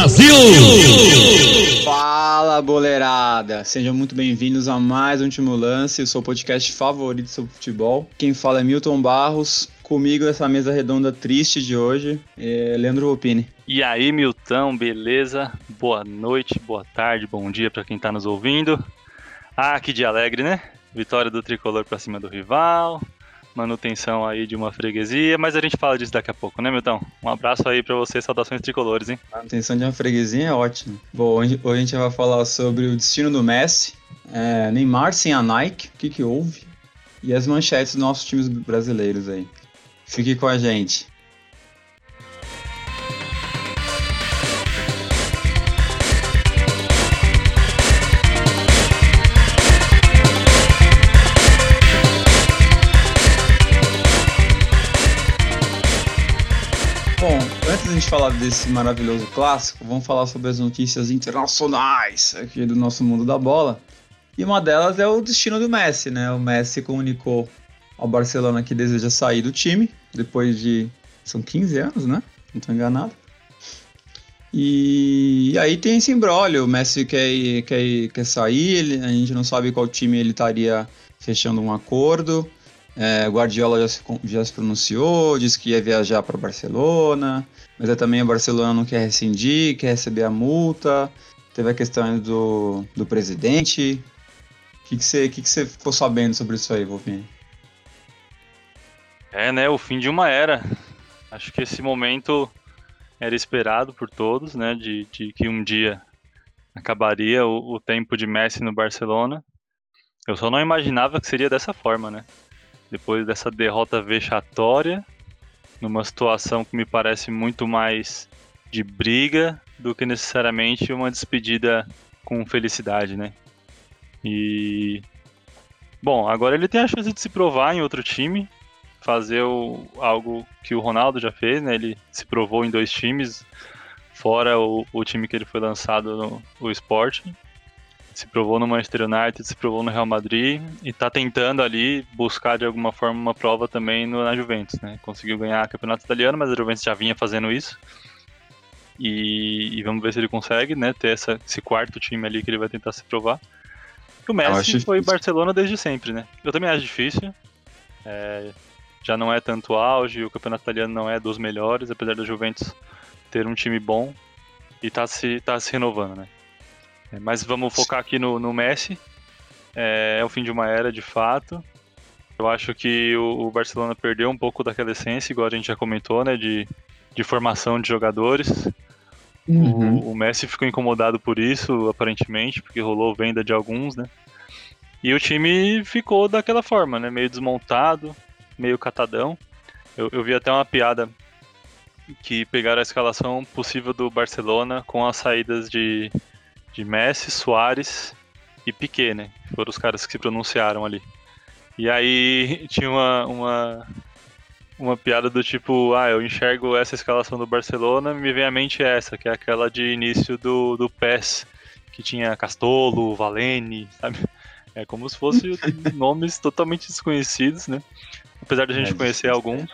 Brasil! Fala, boleirada! Sejam muito bem-vindos a mais um Último Lance, o seu podcast favorito sobre futebol. Quem fala é Milton Barros, comigo essa mesa redonda triste de hoje, é Leandro Opini. E aí, Milton, beleza? Boa noite, boa tarde, bom dia para quem tá nos ouvindo. Ah, que dia alegre, né? Vitória do tricolor pra cima do rival, manutenção aí de uma freguesia, mas a gente fala disso daqui a pouco, né, Milton? Um abraço aí para você, saudações tricolores, hein? Manutenção de uma freguesia é ótimo. Bom, hoje, hoje a gente vai falar sobre o destino do Messi, é, Neymar sem a Nike, o que que houve, e as manchetes dos nossos times brasileiros aí. Fique com a gente. Gente falar desse maravilhoso clássico, vamos falar sobre as notícias internacionais aqui do nosso mundo da bola. E uma delas é o destino do Messi, né? O Messi comunicou ao Barcelona que deseja sair do time depois de são 15 anos, né? Não estou enganado. E, e aí tem esse embrólio, o Messi quer, quer, quer sair, ele, a gente não sabe qual time ele estaria fechando um acordo. É, Guardiola já se, já se pronunciou, disse que ia viajar para Barcelona, mas aí também o Barcelona não quer rescindir, quer receber a multa. Teve a questão do, do presidente. O que, que, você, que, que você ficou sabendo sobre isso aí, Wolfine? É, né? O fim de uma era. Acho que esse momento era esperado por todos, né? De, de que um dia acabaria o, o tempo de Messi no Barcelona. Eu só não imaginava que seria dessa forma, né? depois dessa derrota vexatória, numa situação que me parece muito mais de briga do que necessariamente uma despedida com felicidade, né? E bom, agora ele tem a chance de se provar em outro time, fazer o, algo que o Ronaldo já fez, né? Ele se provou em dois times, fora o, o time que ele foi lançado no o Sporting se provou no Manchester United, se provou no Real Madrid e está tentando ali buscar de alguma forma uma prova também no, na Juventus, né? Conseguiu ganhar o Campeonato Italiano, mas a Juventus já vinha fazendo isso. E, e vamos ver se ele consegue, né? Ter essa, esse quarto time ali que ele vai tentar se provar. o Messi foi Barcelona desde sempre, né? Eu também acho difícil. É, já não é tanto auge, o Campeonato Italiano não é dos melhores, apesar da Juventus ter um time bom e tá se, tá se renovando, né? É, mas vamos focar aqui no, no Messi. É, é, o fim de uma era, de fato. Eu acho que o, o, Barcelona perdeu um pouco daquela essência, igual a gente já comentou, né? De, de formação de jogadores. Uhum. O, o, Messi ficou incomodado por isso, aparentemente, porque rolou venda de alguns, né? E o time ficou daquela forma, né? Meio desmontado, meio catadão. Eu, eu vi até uma piada que pegaram a escalação possível do Barcelona com as saídas de de Messi, Soares e Piquet, né? Foram os caras que se pronunciaram ali. E aí tinha uma, uma, uma piada do tipo, ah, eu enxergo essa escalação do Barcelona, me vem à mente essa, que é aquela de início do, do PES, que tinha Castolo, Valene, sabe? É como se fossem nomes totalmente desconhecidos, né? Apesar de a gente é, conhecer alguns.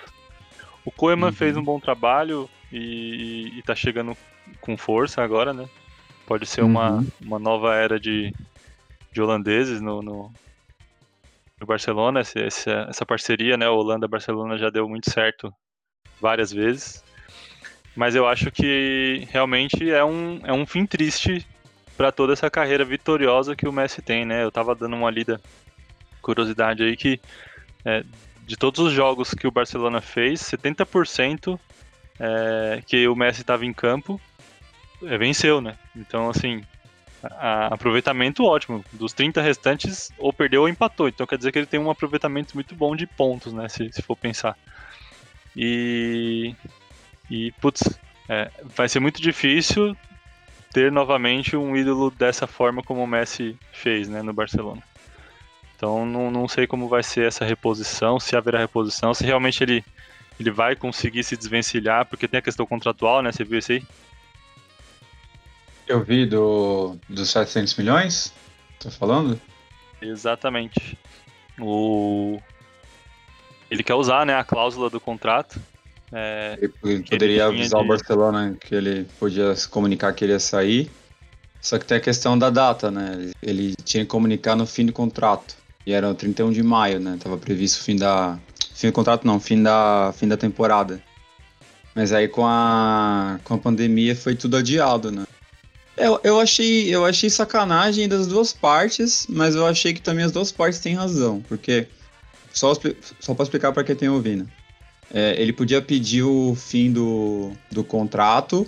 O Koeman uhum. fez um bom trabalho e, e tá chegando com força agora, né? Pode ser uhum. uma, uma nova era de, de holandeses no, no, no Barcelona. Essa, essa parceria, né? Holanda-Barcelona já deu muito certo várias vezes. Mas eu acho que realmente é um, é um fim triste para toda essa carreira vitoriosa que o Messi tem, né? Eu tava dando uma lida, curiosidade aí, que é, de todos os jogos que o Barcelona fez, 70% é, que o Messi estava em campo, venceu, né? Então, assim, a, aproveitamento ótimo. Dos 30 restantes, ou perdeu ou empatou. Então quer dizer que ele tem um aproveitamento muito bom de pontos, né? Se, se for pensar. E. E, putz, é, vai ser muito difícil ter novamente um ídolo dessa forma como o Messi fez, né, no Barcelona. Então não, não sei como vai ser essa reposição, se haverá reposição, se realmente ele, ele vai conseguir se desvencilhar, porque tem a questão contratual, né? Você viu isso aí? Eu vi do, dos 700 milhões? Tá falando? Exatamente. O... Ele quer usar né, a cláusula do contrato É, ele poderia avisar de... o Barcelona que ele podia se comunicar que ele ia sair. Só que tem a questão da data, né? Ele tinha que comunicar no fim do contrato. E era o 31 de maio, né? Tava previsto o fim da. Fim do contrato não, fim da, fim da temporada. Mas aí com a, com a pandemia foi tudo adiado, né? Eu, eu, achei, eu achei sacanagem das duas partes, mas eu achei que também as duas partes têm razão, porque só, só para explicar para quem tem ouvindo. É, ele podia pedir o fim do, do contrato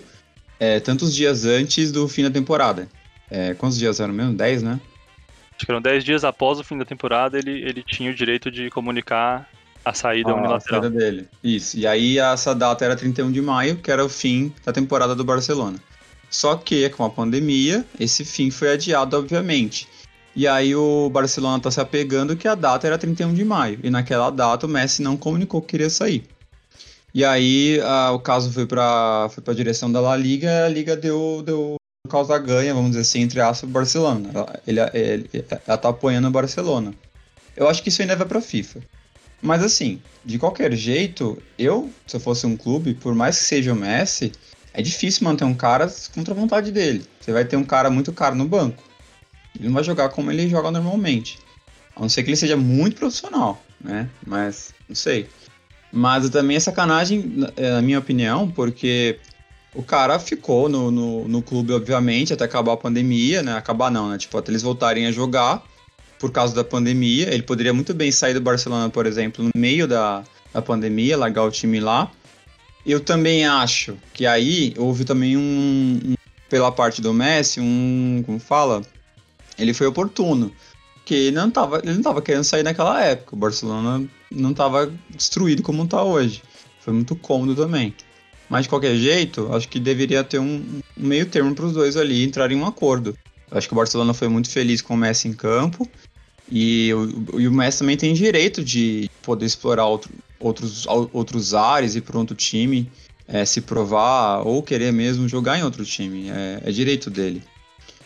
é, tantos dias antes do fim da temporada. É, quantos dias eram mesmo? 10, né? Acho que eram 10 dias após o fim da temporada, ele, ele tinha o direito de comunicar a saída ah, unilateral. A saída dele. Isso. E aí essa data era 31 de maio, que era o fim da temporada do Barcelona. Só que com a pandemia, esse fim foi adiado, obviamente. E aí o Barcelona tá se apegando que a data era 31 de maio. E naquela data o Messi não comunicou que queria sair. E aí a, o caso foi para foi a direção da La Liga a Liga deu, deu causa ganha, vamos dizer assim, entre aspas, o Barcelona. Ela, ele, ele, ela tá apoiando o Barcelona. Eu acho que isso ainda vai pra FIFA. Mas assim, de qualquer jeito, eu, se eu fosse um clube, por mais que seja o Messi, é difícil manter um cara contra a vontade dele. Você vai ter um cara muito caro no banco. Ele não vai jogar como ele joga normalmente. A não ser que ele seja muito profissional, né? Mas, não sei. Mas também é sacanagem, é, na minha opinião, porque o cara ficou no, no, no, clube, obviamente, até acabar a pandemia, né? Acabar não, né? Tipo, até eles voltarem a jogar por causa da pandemia. Ele poderia muito bem sair do Barcelona, por exemplo, no meio da, da pandemia, largar o time lá. Eu também acho que aí houve também um, um pela parte do Messi, um, como fala, ele foi oportuno, que ele não tava, ele não tava querendo sair naquela época. O Barcelona não estava destruído como está hoje. Foi muito cômodo também. Mas de qualquer jeito, acho que deveria ter um, um meio termo para os dois ali entrarem em um acordo. Acho que o Barcelona foi muito feliz com o Messi em campo. E o, e o Messi também tem direito de poder explorar outro, outros, outros ares e para outro time é, se provar ou querer mesmo jogar em outro time. É, é, direito dele.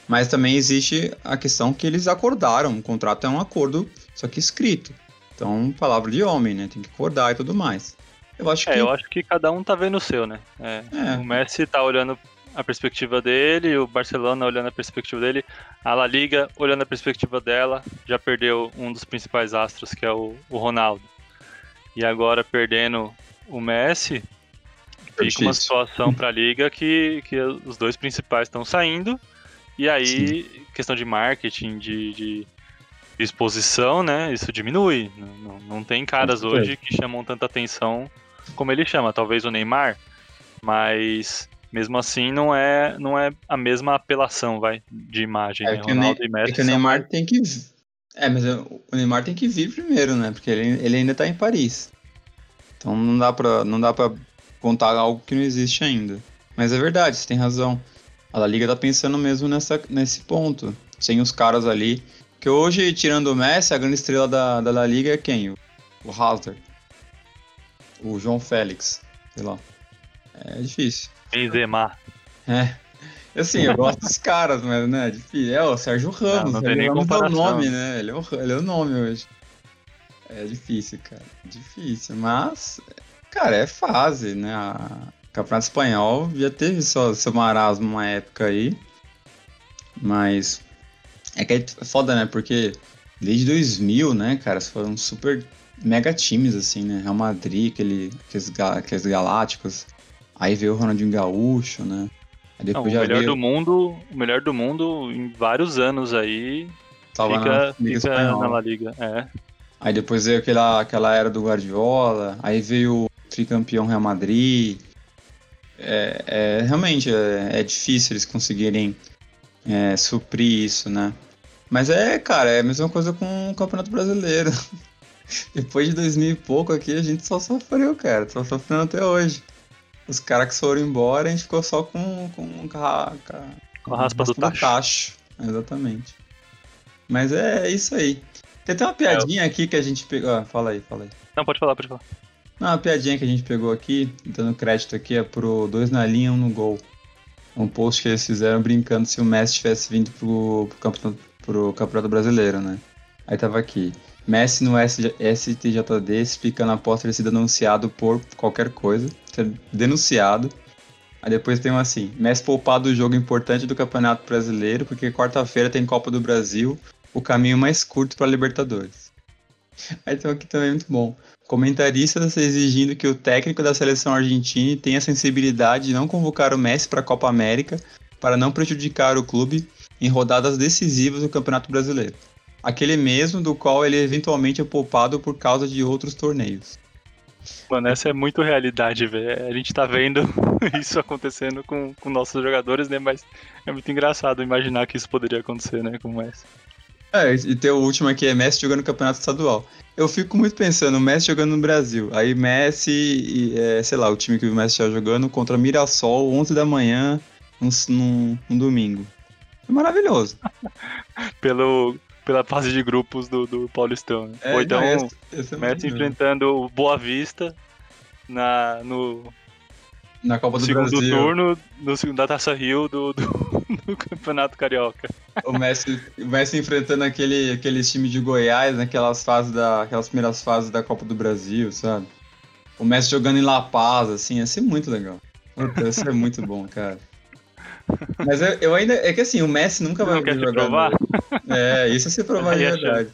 Mas também existe a questão que eles acordaram. O contrato é um acordo, só que escrito. Então, palavra de homem, né? Tem que acordar e tudo mais. Eu acho é, que. eu acho que cada um tá vendo o seu, né? É, é. O Messi tá olhando a perspectiva dele, o Barcelona olhando a perspectiva dele, a La Liga olhando a perspectiva dela, já perdeu um dos principais astros, que é o, o Ronaldo. E agora perdendo o Messi, é fica uma situação para a liga que, que os dois principais estão saindo. E aí, Sim. questão de marketing, de, de exposição, né? Isso diminui. Não, não tem caras hoje que chamam tanta atenção como ele chama. Talvez o Neymar, mas mesmo assim não é, não é a mesma apelação, vai, de imagem. É, né? que, Ronaldo o, ne é que o Neymar são... tem que. É, mas o Neymar tem que vir primeiro, né? Porque ele, ele ainda tá em Paris. Então não dá pra, não dá pra contar algo que não existe ainda. Mas é verdade, você tem razão. A La Liga tá pensando mesmo nessa, nesse ponto. Sem os caras ali que hoje, tirando o Messi, a grande estrela da, da La Liga é quem? O, o Hazard. O João Félix. Sei lá. É difícil. Benzema. É. Assim, eu gosto dos caras, mas né, é difícil. É o Sérgio Ramos. Não, não ele é o nome, né? Ele é o, ele é o nome hoje. É difícil, cara. Difícil. Mas, cara, é fase, né? A Campeonato Espanhol já teve seu, seu marasmo uma época aí. Mas é que é foda, né? Porque desde 2000, né, cara, foram super mega times, assim, né? Real Madrid, aquele, aqueles, aqueles galácticos. Aí veio o Ronaldinho Gaúcho, né? Não, o melhor veio... do mundo, o melhor do mundo em vários anos aí Tava fica, na, fica na La Liga, é. Aí depois veio aquela, aquela era do Guardiola, aí veio o tricampeão Real Madrid. É, é realmente é, é difícil eles conseguirem é, suprir isso, né? Mas é, cara, é a mesma coisa com o Campeonato Brasileiro. Depois de 2000 e pouco aqui, a gente só sofreu, cara. Só sofrendo até hoje. Os caras que foram embora, a gente ficou só com, com, com, a, com a raspa do tacho. tacho. Exatamente. Mas é isso aí. Tem até uma piadinha é, eu... aqui que a gente pegou. Ah, fala aí, fala aí. Não, pode falar, pode falar. Não, uma piadinha que a gente pegou aqui, dando crédito aqui, é pro dois na linha, um no gol um post que eles fizeram brincando se o Messi tivesse vindo pro, pro, campeonato, pro campeonato Brasileiro, né? Aí tava aqui. Messi no STJD explicando após ter sido denunciado por qualquer coisa. Ser denunciado. Aí depois tem um assim: Messi poupado do jogo importante do Campeonato Brasileiro, porque quarta-feira tem Copa do Brasil, o caminho mais curto para Libertadores. Aí tem aqui também muito bom. Comentaristas exigindo que o técnico da seleção argentina tenha a sensibilidade de não convocar o Messi para a Copa América para não prejudicar o clube em rodadas decisivas do Campeonato Brasileiro. Aquele mesmo do qual ele eventualmente é poupado por causa de outros torneios. Mano, essa é muito realidade, velho. A gente tá vendo isso acontecendo com, com nossos jogadores, né? Mas é muito engraçado imaginar que isso poderia acontecer, né? Com o Messi. É, e tem o último aqui, é Messi jogando no Campeonato Estadual. Eu fico muito pensando, Messi jogando no Brasil. Aí Messi, e, é, sei lá, o time que o Messi está jogando contra Mirassol, 11 da manhã, num, num, num domingo. É maravilhoso. Pelo, pela fase de grupos do, do Paulistão. Né? É, Ou então, não, esse, esse é Messi enfrentando o Boa Vista na, no, na Copa do segundo Brasil. turno no segundo da Taça Rio do, do, do, Campeonato Carioca. O Messi, o Messi enfrentando aquele, aquele time de Goiás naquelas fases da, aquelas primeiras fases da Copa do Brasil, sabe? O Messi jogando em La Paz, assim, ia ser muito legal. Puta, ser muito bom, cara. Mas eu, eu, ainda. É que assim, o Messi nunca vai jogar. Provar? É, isso é se provar de verdade.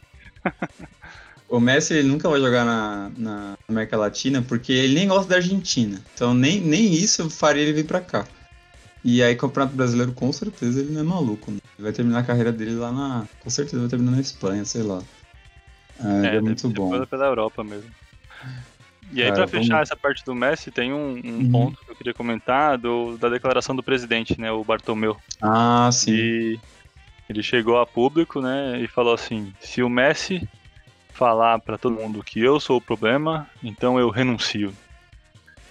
O Messi ele nunca vai jogar na, na América Latina porque ele nem gosta da Argentina. Então nem, nem isso faria ele vir pra cá. E aí, Campeonato Brasileiro, com certeza, ele não é maluco. Né? Ele vai terminar a carreira dele lá na. Com certeza vai terminar na Espanha, sei lá. É, é, é muito bom. pela Europa mesmo. E aí, Cara, pra fechar vamos... essa parte do Messi, tem um, um uhum. ponto que eu queria comentar do, da declaração do presidente, né? O Bartomeu. Ah, sim. E ele chegou a público, né? E falou assim: se o Messi falar para todo mundo que eu sou o problema, então eu renuncio.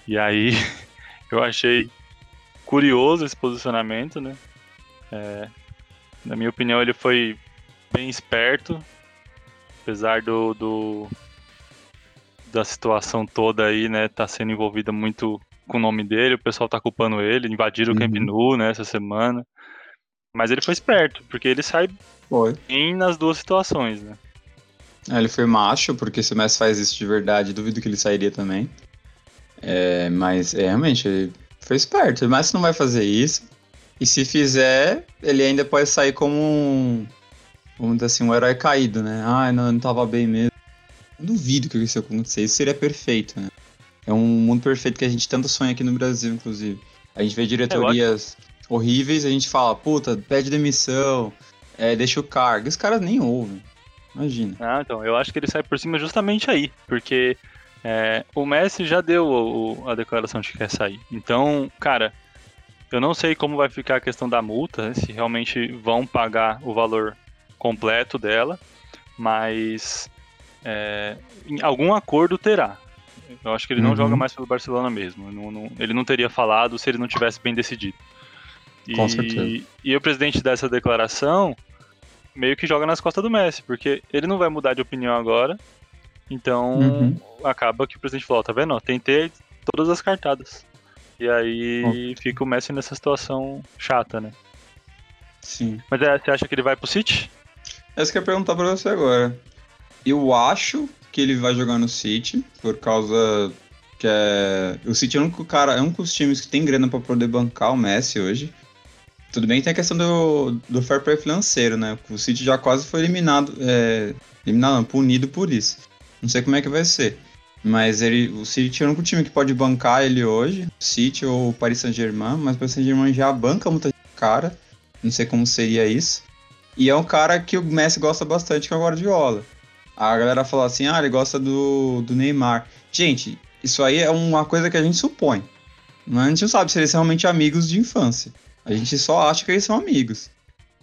E aí eu achei curioso esse posicionamento, né? É, na minha opinião, ele foi bem esperto, apesar do, do da situação toda aí, né? Tá sendo envolvida muito com o nome dele, o pessoal tá culpando ele, invadiram uhum. o Camp uhum. Nou, né, essa semana. Mas ele foi esperto, porque ele sai foi. bem nas duas situações, né? É, ele foi macho, porque se o Messi faz isso de verdade, duvido que ele sairia também. É, mas é, realmente, ele foi esperto. O Messi não vai fazer isso. E se fizer, ele ainda pode sair como um, vamos dizer assim, um herói caído, né? Ah, não, não tava bem mesmo. Duvido que isso acontecer. Isso seria perfeito, né? É um mundo perfeito que a gente tanto sonha aqui no Brasil, inclusive. A gente vê diretorias é, horríveis, a gente fala, puta, pede demissão, é, deixa o cargo. Os caras nem ouvem. Imagina. Ah, então, eu acho que ele sai por cima justamente aí, porque é, o Messi já deu o, o, a declaração de que quer sair. Então, cara, eu não sei como vai ficar a questão da multa, né, se realmente vão pagar o valor completo dela, mas é, algum acordo terá. Eu acho que ele não uhum. joga mais pelo Barcelona mesmo. Não, não, ele não teria falado se ele não tivesse bem decidido. E, Com certeza. E o presidente dessa declaração meio que joga nas costas do Messi, porque ele não vai mudar de opinião agora. Então uhum. acaba que o presidente falou, tá vendo? tentei todas as cartadas. E aí uhum. fica o Messi nessa situação chata, né? Sim. Mas é, você acha que ele vai pro City? Essa que eu ia perguntar pra você agora. Eu acho que ele vai jogar no City, por causa que é... o City é um cara, é um dos times que tem grana para poder bancar o Messi hoje. Tudo bem que tem a questão do, do fair play financeiro, né? O City já quase foi eliminado, é, eliminado não, punido por isso. Não sei como é que vai ser. Mas ele, o City é o único time que pode bancar ele hoje, City ou Paris Saint-Germain, mas o Paris Saint-Germain já banca muita cara, não sei como seria isso. E é um cara que o Messi gosta bastante, que é o Guardiola. A galera fala assim, ah, ele gosta do, do Neymar. Gente, isso aí é uma coisa que a gente supõe. A gente não sabe se eles são realmente amigos de infância. A gente só acha que eles são amigos.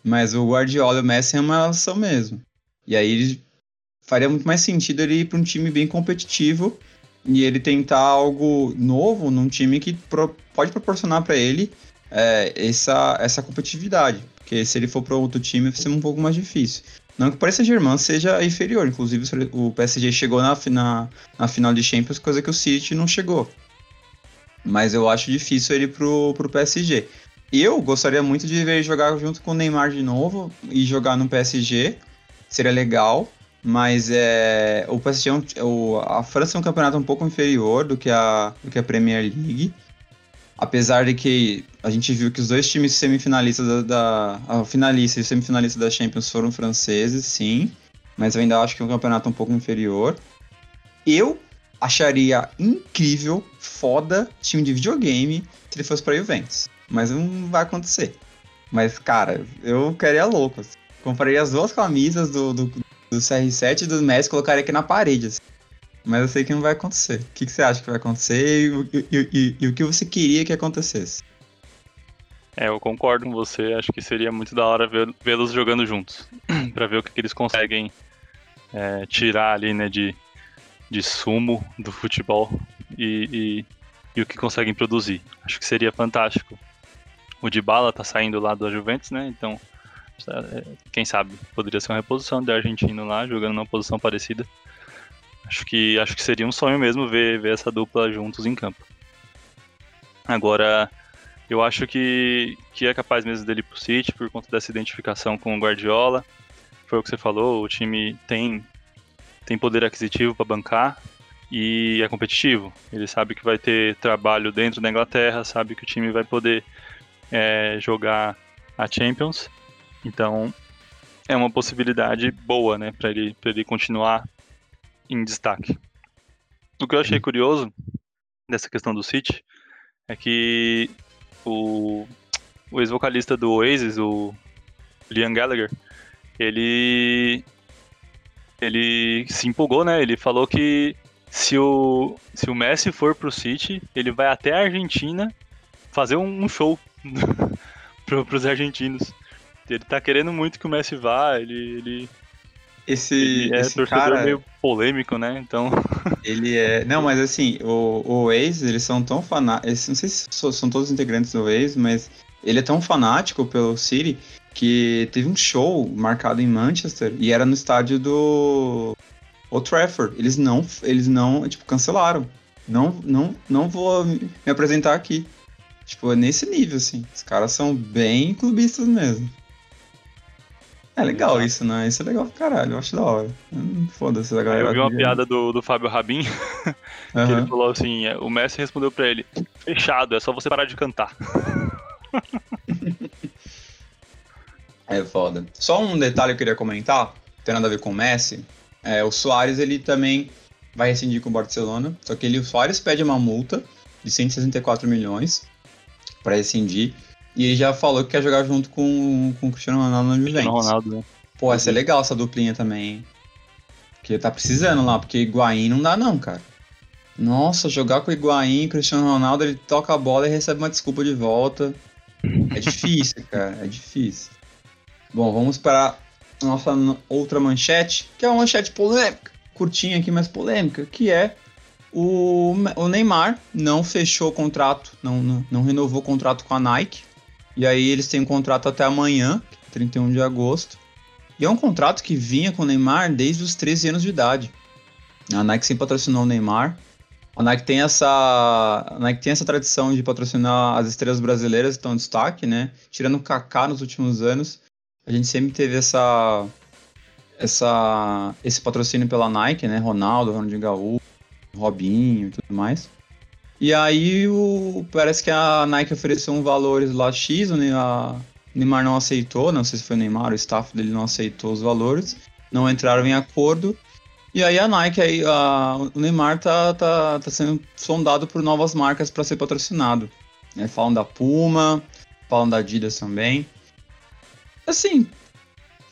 Mas o Guardiola e o Messi é uma relação mesmo. E aí faria muito mais sentido ele ir para um time bem competitivo e ele tentar algo novo num time que pro, pode proporcionar para ele é, essa, essa competitividade. Porque se ele for para outro time vai ser um pouco mais difícil. Não que o Paris Saint-Germain seja inferior. Inclusive o PSG chegou na, na, na, final de Champions, coisa que o City não chegou. Mas eu acho difícil ele pro, pro PSG. Eu gostaria muito de ver jogar junto com o Neymar de novo e jogar no PSG. Seria legal. mas é, o PSG, é o, a França é um campeonato um pouco inferior do que a, do que a Premier League. Apesar de que a gente viu que os dois times semifinalistas da, da a finalista e semifinalista da Champions foram franceses, sim, mas eu ainda acho que é um campeonato um pouco inferior. Eu acharia incrível, foda, time de videogame se ele fosse para Juventus, mas não vai acontecer. Mas cara, eu queria louco. Assim. Comprei as duas camisas do, do, do CR7 e do Messi colocaria aqui na parede. Assim. Mas eu sei que não vai acontecer. O que, que você acha que vai acontecer e, e, e, e, o que você queria que acontecesse? É, eu concordo com você. Acho que seria muito da hora vê-los jogando juntos. para ver o que, que eles conseguem é, tirar ali, né, de, de sumo do futebol e, e, o que conseguem produzir. Acho que seria fantástico. O Dybala tá saindo lá do Juventus, né? Então é, quem sabe poderia ser uma reposição de argentino lá, jogando numa posição parecida. Acho que, acho que seria um sonho mesmo ver, ver essa dupla juntos em campo. Agora, eu acho que, que é capaz mesmo dele pro City por conta dessa identificação com o Guardiola. Foi o que você falou, o time tem, tem poder aquisitivo para bancar e é competitivo. Ele sabe que vai ter trabalho dentro da Inglaterra, sabe que o time vai poder é, jogar a Champions então, é uma possibilidade boa, né, para ele, ele continuar em destaque. O que eu achei curioso dessa questão do City é que o, o ex-vocalista do Oasis, o Liam Gallagher, ele ele se empolgou, né? Ele falou que se o, se o Messi for pro City, ele vai até a Argentina fazer um, um show pro, pros argentinos. Ele tá querendo muito que o Messi vá, ele. ele esse, ele é esse torcedor cara, meio polêmico, né? Então. Ele é. Não, mas assim, o, o Waze, eles são tão fanáticos. Não sei se são todos os integrantes do Waze, mas ele é tão fanático pelo City que teve um show marcado em Manchester e era no estádio do Old Trafford. Eles não, eles não, tipo, cancelaram. Não, não, não vou me apresentar aqui. Tipo, é nesse nível, assim. Os caras são bem clubistas mesmo. É legal isso, né? Isso é legal pra caralho, eu acho da hora. Hum, foda-se a galera. Eu vi uma piada do, do Fábio Rabin, que uhum. ele falou assim: é, o Messi respondeu pra ele: fechado, é só você parar de cantar. é foda. Só um detalhe que eu queria comentar, tem nada a ver com o Messi. É, o Soares ele também vai rescindir com o Barcelona, só que ele, o Soares pede uma multa de 164 milhões para rescindir. E ele já falou que quer jogar junto com, com o Cristiano Ronaldo no Juventus. Ronaldo, né? Pô, essa é legal essa duplinha também? Porque tá precisando lá, porque Higuaín não dá não, cara. Nossa, jogar com o Higuaín e Cristiano Ronaldo, ele toca a bola e recebe uma desculpa de volta. É difícil, cara, é difícil. Bom, vamos para a nossa outra manchete, que é uma manchete polêmica, curtinha aqui, mas polêmica, que é o, o Neymar não fechou o contrato, não, não, não renovou o contrato com a Nike. E aí eles têm um contrato até amanhã, 31 de agosto. E é um contrato que vinha com o Neymar desde os 13 anos de idade. A Nike sempre patrocinou o Neymar. A Nike tem essa, a Nike tem essa tradição de patrocinar as estrelas brasileiras que estão em destaque, né? Tirando o Kaká nos últimos anos, a gente sempre teve essa, essa, esse patrocínio pela Nike, né? Ronaldo, Ronaldinho Gaúcho, Robinho e tudo mais. E aí o, parece que a Nike ofereceu um valor lá X, o Neymar não aceitou, não sei se foi o Neymar, o staff dele não aceitou os valores, não entraram em acordo. E aí a Nike, aí, a, o Neymar tá, tá, tá sendo sondado por novas marcas para ser patrocinado. É, falam da Puma, falam da Adidas também. Assim,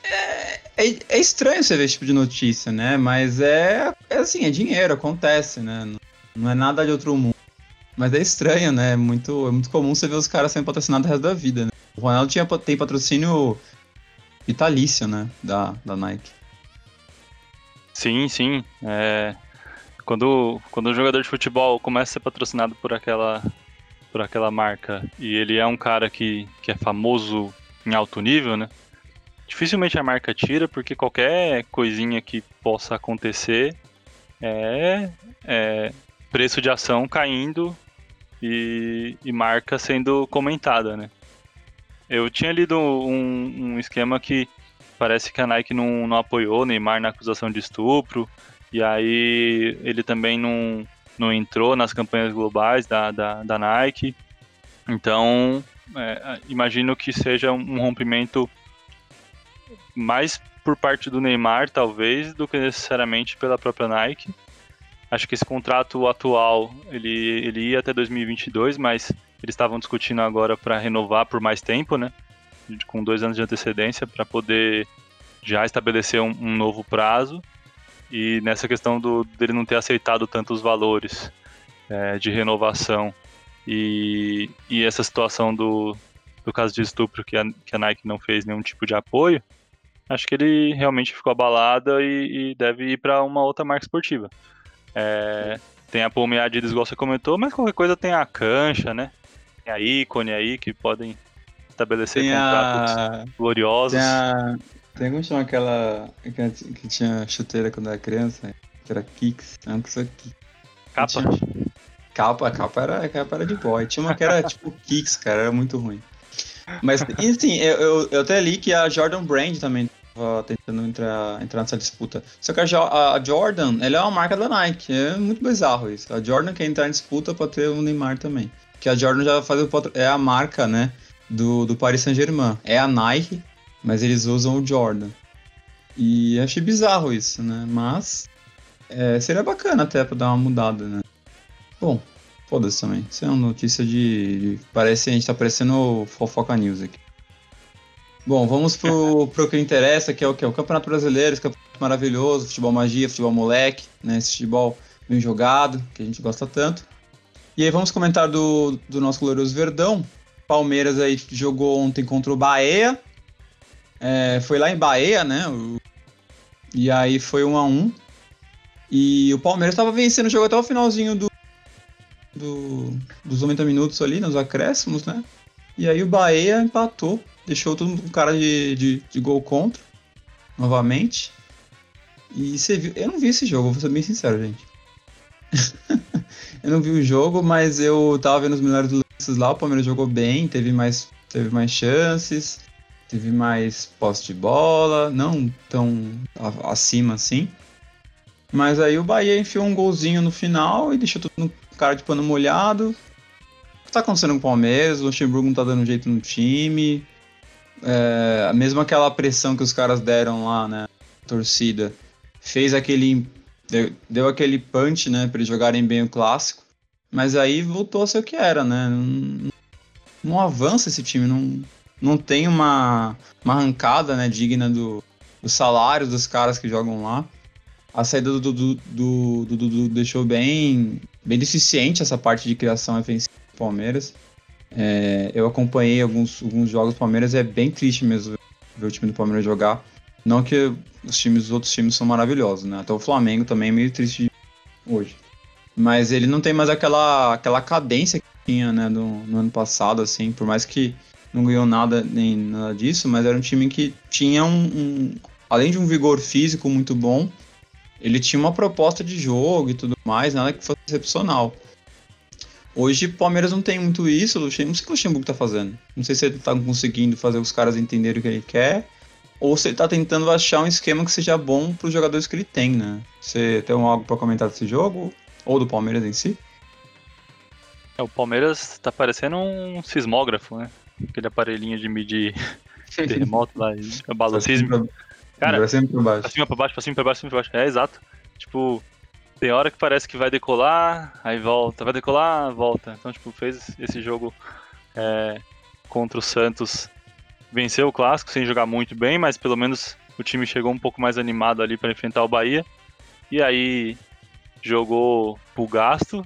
é, é, é, estranho você ver esse tipo de notícia, né? Mas é, é assim, é dinheiro, acontece, né? Não, não é nada de outro mundo. Mas é estranho, né? É muito, é muito comum você ver os caras sendo patrocinados o resto da vida, né? O Ronaldo tinha, tem patrocínio vitalício, né? Da, da Nike. Sim, sim. É... Quando, quando um jogador de futebol começa a ser patrocinado por aquela, por aquela marca e ele é um cara que, que é famoso em alto nível, né? Dificilmente a marca tira, porque qualquer coisinha que possa acontecer é, é preço de ação caindo e, e marca sendo comentada, né? Eu tinha lido um, um esquema que parece que a Nike não, não apoiou o Neymar na acusação de estupro, e aí ele também não, não entrou nas campanhas globais da, da, da Nike. Então, é, imagino que seja um rompimento mais por parte do Neymar, talvez, do que necessariamente pela própria Nike. Acho que esse contrato atual ele, ele ia até 2022, mas eles estavam discutindo agora para renovar por mais tempo, né? Com dois anos de antecedência para poder já estabelecer um, um, novo prazo. E nessa questão do, dele não ter aceitado tantos valores é, de renovação e, e essa situação do, do caso de estupro que a, que a Nike não fez nenhum tipo de apoio, acho que ele realmente ficou abalado e, e deve ir para uma outra marca esportiva. É, tem a Pome Adidas, igual você comentou, mas qualquer coisa tem a cancha, né? Tem a ícone aí que podem estabelecer tem contratos a... gloriosos. Tem, a... tem como chama aquela que tinha chuteira quando era criança? Que era Kicks, não que isso aqui. Capa? Tinha... Capa, capa era, capa era de boy. Tinha uma que era tipo Kicks, cara, era muito ruim. Mas, e sim, eu, eu, eu até li que a Jordan Brand também tentando entrar, entrar nessa disputa. Só que a, a, Jordan, ela é uma marca da Nike. É muito bizarro isso. A Jordan quer entrar em disputa para ter o Neymar também. Que a Jordan já faz o é a marca, né, do, do Paris Saint-Germain. É a Nike, mas eles usam o Jordan. E achei bizarro isso, né? Mas é, seria bacana até para dar uma mudada, né? Bom, foda-se também. Isso é uma notícia de, de, Parece a gente tá parecendo fofoca news aqui. Bom, vamos pro, pro que interessa, que é o que? O Campeonato Brasileiro, esse campeonato maravilhoso, futebol magia, futebol moleque, né? Esse futebol bem jogado, que a gente gosta tanto. E aí vamos comentar do, do nosso glorioso Verdão. Palmeiras aí jogou ontem contra o Bahia. É, foi lá em Bahia, né? O, e aí foi um a um. E o Palmeiras estava vencendo o jogo até o finalzinho do, do, dos 90 minutos ali, nos acréscimos, né? E aí o Bahia empatou, deixou todo mundo com cara de, de, de, gol contra, novamente. E você viu. Eu não vi esse jogo, vou ser bem sincero, gente. eu não vi o jogo, mas eu tava vendo os melhores lances lá, o Palmeiras jogou bem, teve mais, teve mais chances, teve mais posse de bola, não tão acima assim. Mas aí o Bahia enfiou um golzinho no final e deixou todo cara de pano molhado. O que tá acontecendo com o Palmeiras? O Luxemburgo não tá dando jeito no time. É, mesmo aquela pressão que os caras deram lá, né? Torcida. Fez aquele. Deu, deu aquele punch, né? Pra eles jogarem bem o clássico. Mas aí voltou a ser o que era, né? Não, não avança esse time, não, não tem uma, uma arrancada né, digna do, dos salários dos caras que jogam lá. A saída do Dudu, do, do, do, deixou bem, bem deficiente essa parte de criação ofensiva do Palmeiras. É, eu acompanhei alguns, alguns jogos do Palmeiras, é bem triste mesmo ver o time do Palmeiras jogar. Não que os times, os outros times são maravilhosos, né? Até o Flamengo também é meio triste hoje. Mas ele não tem mais aquela, aquela cadência que tinha, né, no, no ano passado, assim, por mais que não ganhou nada nem nada disso, mas era um time que tinha um, um além de um vigor físico muito bom, ele tinha uma proposta de jogo e tudo mais, nada que fosse excepcional. Hoje o Palmeiras não tem muito isso, não sei o que o Luxemburgo tá fazendo. Não sei se ele tá conseguindo fazer os caras entenderem o que ele quer, ou se ele tá tentando achar um esquema que seja bom para os jogadores que ele tem, né? Você tem algo para comentar desse jogo? Ou do Palmeiras em si? É, o Palmeiras tá parecendo um sismógrafo, né? Aquele aparelhinho de medir terremoto lá, balão sísmico. Cara, pra cima pra baixo. Pra cima pra baixo, pra cima pra baixo, pra cima pra baixo. É, exato. Tipo, tem hora que parece que vai decolar, aí volta, vai decolar, volta. Então, tipo, fez esse jogo é, contra o Santos. Venceu o clássico sem jogar muito bem, mas pelo menos o time chegou um pouco mais animado ali para enfrentar o Bahia. E aí jogou pro gasto,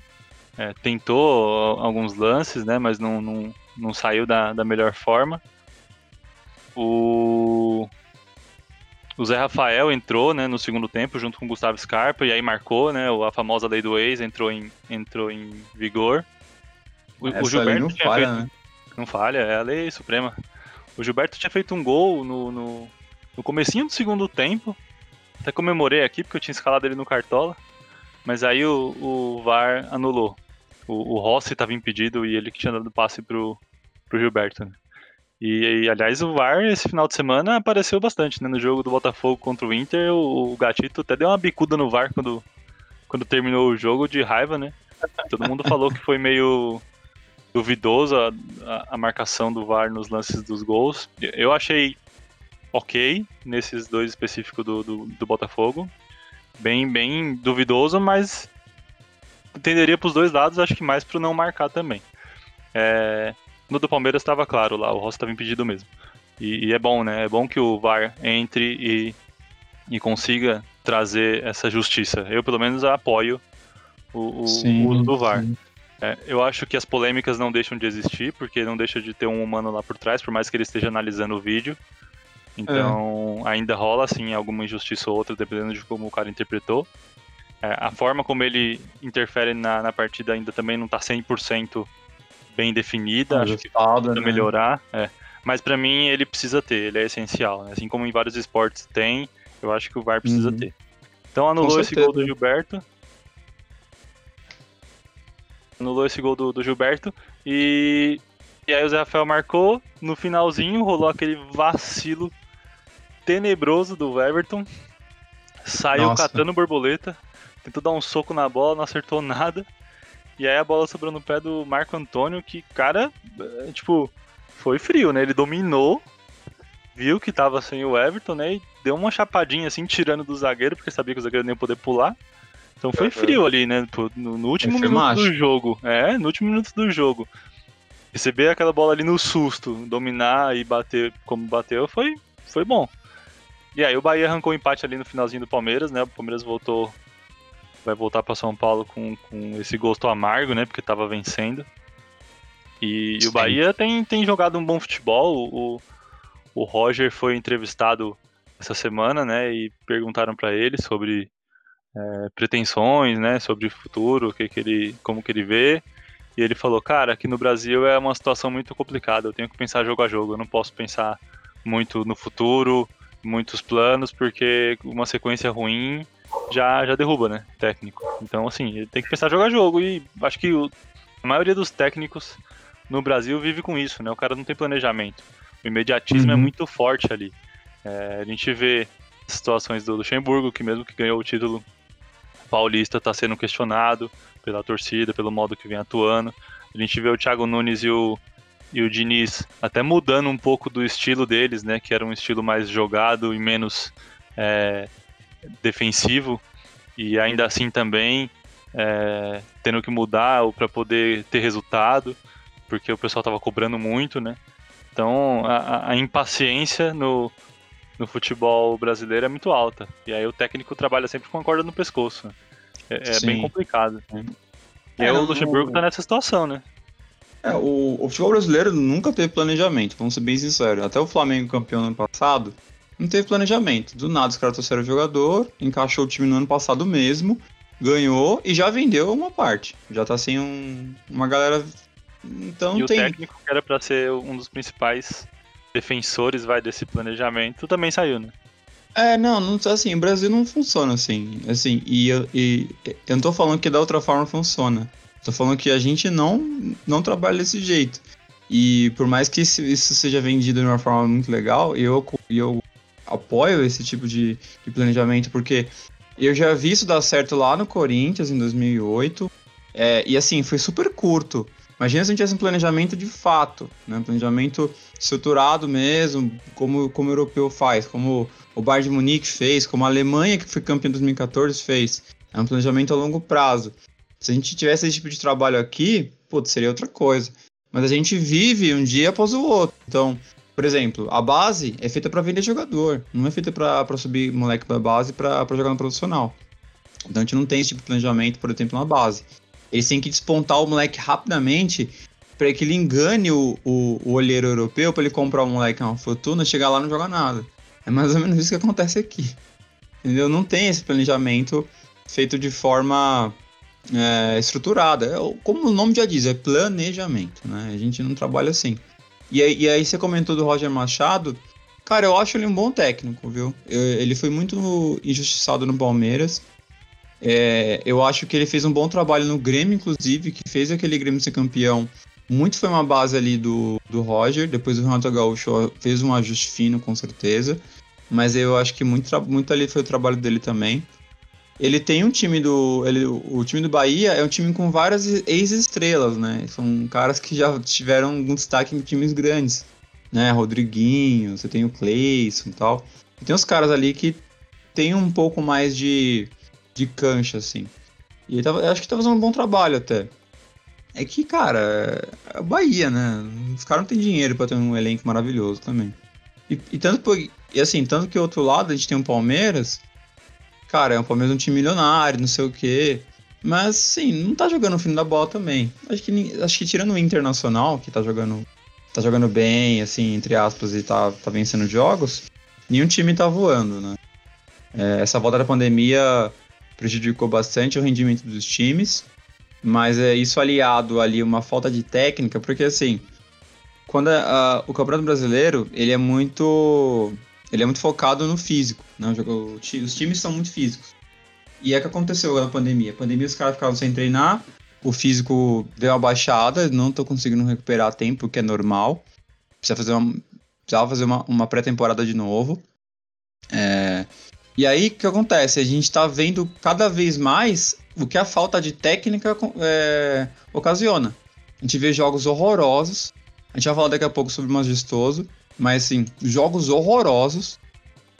é, tentou alguns lances, né, mas não, não, não saiu da, da melhor forma. O o Zé Rafael entrou, né, no segundo tempo junto com o Gustavo Scarpa e aí marcou, né, a famosa lei do ex entrou em, entrou em vigor. O, o Gilberto não falha, feito, né? Não falha, é a lei suprema. O Gilberto tinha feito um gol no, no, no comecinho do segundo tempo. Até comemorei aqui porque eu tinha escalado ele no Cartola. Mas aí o, o VAR anulou. O, o Rossi estava impedido e ele que tinha dado passe pro, pro Gilberto. Né? E, e, aliás, o VAR esse final de semana apareceu bastante, né? No jogo do Botafogo contra o Inter, o, o Gatito até deu uma bicuda no VAR quando, quando terminou o jogo de raiva, né? Todo mundo falou que foi meio duvidoso a, a, a, marcação do VAR nos lances dos gols. Eu achei ok nesses dois específicos do, do, do Botafogo. Bem, bem duvidoso, mas tenderia para os dois lados, acho que mais para não marcar também. É, no do Palmeiras estava claro lá, o Rossi estava impedido mesmo. E, e, é bom, né? É bom que o VAR entre e, e consiga trazer essa justiça. Eu, pelo menos, apoio o, o, sim, uso do VAR. É, eu acho que as polêmicas não deixam de existir, porque não deixa de ter um humano lá por trás, por mais que ele esteja analisando o vídeo. Então, é. ainda rola, assim, alguma injustiça ou outra, dependendo de como o cara interpretou. É, a forma como ele interfere na, na partida ainda também não está 100% bem definida, acho que precisa né? melhorar. É. Mas para mim ele precisa ter, ele é essencial. Né? Assim como em vários esportes tem, eu acho que o VAR precisa uhum. ter. Então anulou esse gol do Gilberto. Anulou esse gol do, do Gilberto e, e aí o Zé Rafael marcou. No finalzinho rolou aquele vacilo tenebroso do Everton. Saiu Nossa. catando borboleta, tentou dar um soco na bola, não acertou nada. E aí a bola sobrou no pé do Marco Antônio, que, cara, é, tipo, foi frio, né? Ele dominou, viu que tava sem o Everton, né? E deu uma chapadinha assim, tirando do zagueiro, porque sabia que o zagueiro nem ia poder pular. Então foi frio ali, né? No, no último minuto macho. do jogo. É, no último minuto do jogo. Receber aquela bola ali no susto, dominar e bater como bateu, foi, foi bom. E aí o Bahia arrancou o empate ali no finalzinho do Palmeiras, né? O Palmeiras voltou vai voltar para São Paulo com, com esse gosto amargo, né? Porque estava vencendo. E, e, o Bahia tem, tem jogado um bom futebol. O, o Roger foi entrevistado essa semana, né? E perguntaram para ele sobre é, pretensões, né? Sobre o futuro, que que ele, como que ele vê. E ele falou, cara, aqui no Brasil é uma situação muito complicada. Eu tenho que pensar jogo a jogo. Eu não posso pensar muito no futuro, muitos planos, porque uma sequência ruim já, já derruba, né? Técnico. Então, assim, ele tem que pensar jogar jogo. E acho que o, a maioria dos técnicos no Brasil vive com isso, né? O cara não tem planejamento. O imediatismo é uhum. é muito forte ali. É, a gente vê situações do Luxemburgo, que mesmo que ganhou o título paulista, está sendo questionado pela torcida, pelo modo que vem atuando. A gente vê o Thiago Nunes e o, e o Diniz até mudando um pouco do estilo deles, né? Que era um estilo mais jogado e menos é, defensivo e ainda assim também é, tendo que mudar para poder ter resultado, porque o pessoal estava cobrando muito, né? Então a, a, impaciência no, no futebol brasileiro é muito alta. E aí o técnico trabalha sempre com a corda no pescoço. É, é bem complicado. Né? E é, o Luxemburgo está nessa situação, né? É, o, o, futebol brasileiro nunca teve planejamento, vamos ser bem sinceros. Até o Flamengo campeão no ano passado, não teve planejamento. Do nada os caras trouxeram o jogador, encaixou o time no ano passado mesmo, ganhou e já vendeu uma parte. Já tá sem um, uma galera. Então e tem. o técnico que era pra ser um dos principais defensores vai desse planejamento também saiu, né? É, não, não assim, o Brasil não funciona assim. Assim, e, e eu não tô falando que da outra forma funciona. Tô falando que a gente não, não trabalha desse jeito. E por mais que isso seja vendido de uma forma muito legal, eu, eu apoio esse tipo de, de planejamento, porque eu já vi isso dar certo lá no Corinthians em 2008. É, e assim, foi super curto. Imagina se a gente tivesse um planejamento de fato, né? Um planejamento estruturado mesmo, como, como o europeu faz, como o Bayern de Munique fez, como a Alemanha, que foi campeã em 2014, fez. É um planejamento a longo prazo. Se a gente tivesse esse tipo de trabalho aqui, putz, seria outra coisa. Mas a gente vive um dia após o outro. Então, por exemplo, a base é feita para vender jogador, não é feita para subir moleque da base para jogar no profissional. Então a gente não tem esse tipo de planejamento, por exemplo, na base. Eles têm que despontar o moleque rapidamente para que ele engane o, o, o olheiro europeu para ele comprar o moleque uma fortuna, chegar lá e não jogar nada. É mais ou menos isso que acontece aqui. Entendeu? Não tem esse planejamento feito de forma é, estruturada. É, como o nome já diz, é planejamento. Né? A gente não trabalha assim. E e aí você comentou do Roger Machado. Cara, eu acho ele um bom técnico, viu? Eu, ele foi muito injustiçado no Palmeiras. É, eu acho que ele fez um bom trabalho no Grêmio, inclusive, que fez aquele Grêmio ser campeão Muito foi uma base ali do, do Roger, depois o Renato Gaúcho fez um ajuste fino, com certeza. Mas eu acho que muito, muito ali foi o trabalho dele também. Ele tem um time do. Ele, o time do Bahia é um time com várias ex-estrelas, né? São caras que já tiveram um destaque em times grandes. Né? Rodriguinho, você tem o Cleison e tal. E tem os caras ali que tem um pouco mais de, de cancha, assim. E ele tava, acho que tá fazendo um bom trabalho até. É que, cara, é Bahia, né? Os caras não têm dinheiro para ter um elenco maravilhoso também. E, e tanto e assim, tanto que outro lado a gente tem um Palmeiras, cara, é um Palmeiras um time milionário, não sei o quê. Mas sim, não tá jogando o fim da bola também. Acho que, acho que tirando o Internacional, que tá jogando, tá jogando bem, assim, entre aspas, e tá, tá vencendo jogos, nenhum time tá voando, né? É, essa volta da pandemia prejudicou bastante o rendimento dos times, mas é isso aliado ali uma falta de técnica, porque assim, quando a, o Campeonato Brasileiro, ele é muito ele é muito focado no físico, né? os times são muito físicos. E é o que aconteceu na pandemia. A pandemia os caras ficavam sem treinar, o físico deu uma baixada, não tô conseguindo recuperar tempo, que é normal. Precisa fazer uma, precisava fazer uma, uma pré-temporada de novo. É, e aí, o que acontece? A gente está vendo cada vez mais o que a falta de técnica é, ocasiona. A gente vê jogos horrorosos. A gente vai falar daqui a pouco sobre o majestoso. Mas, assim, jogos horrorosos.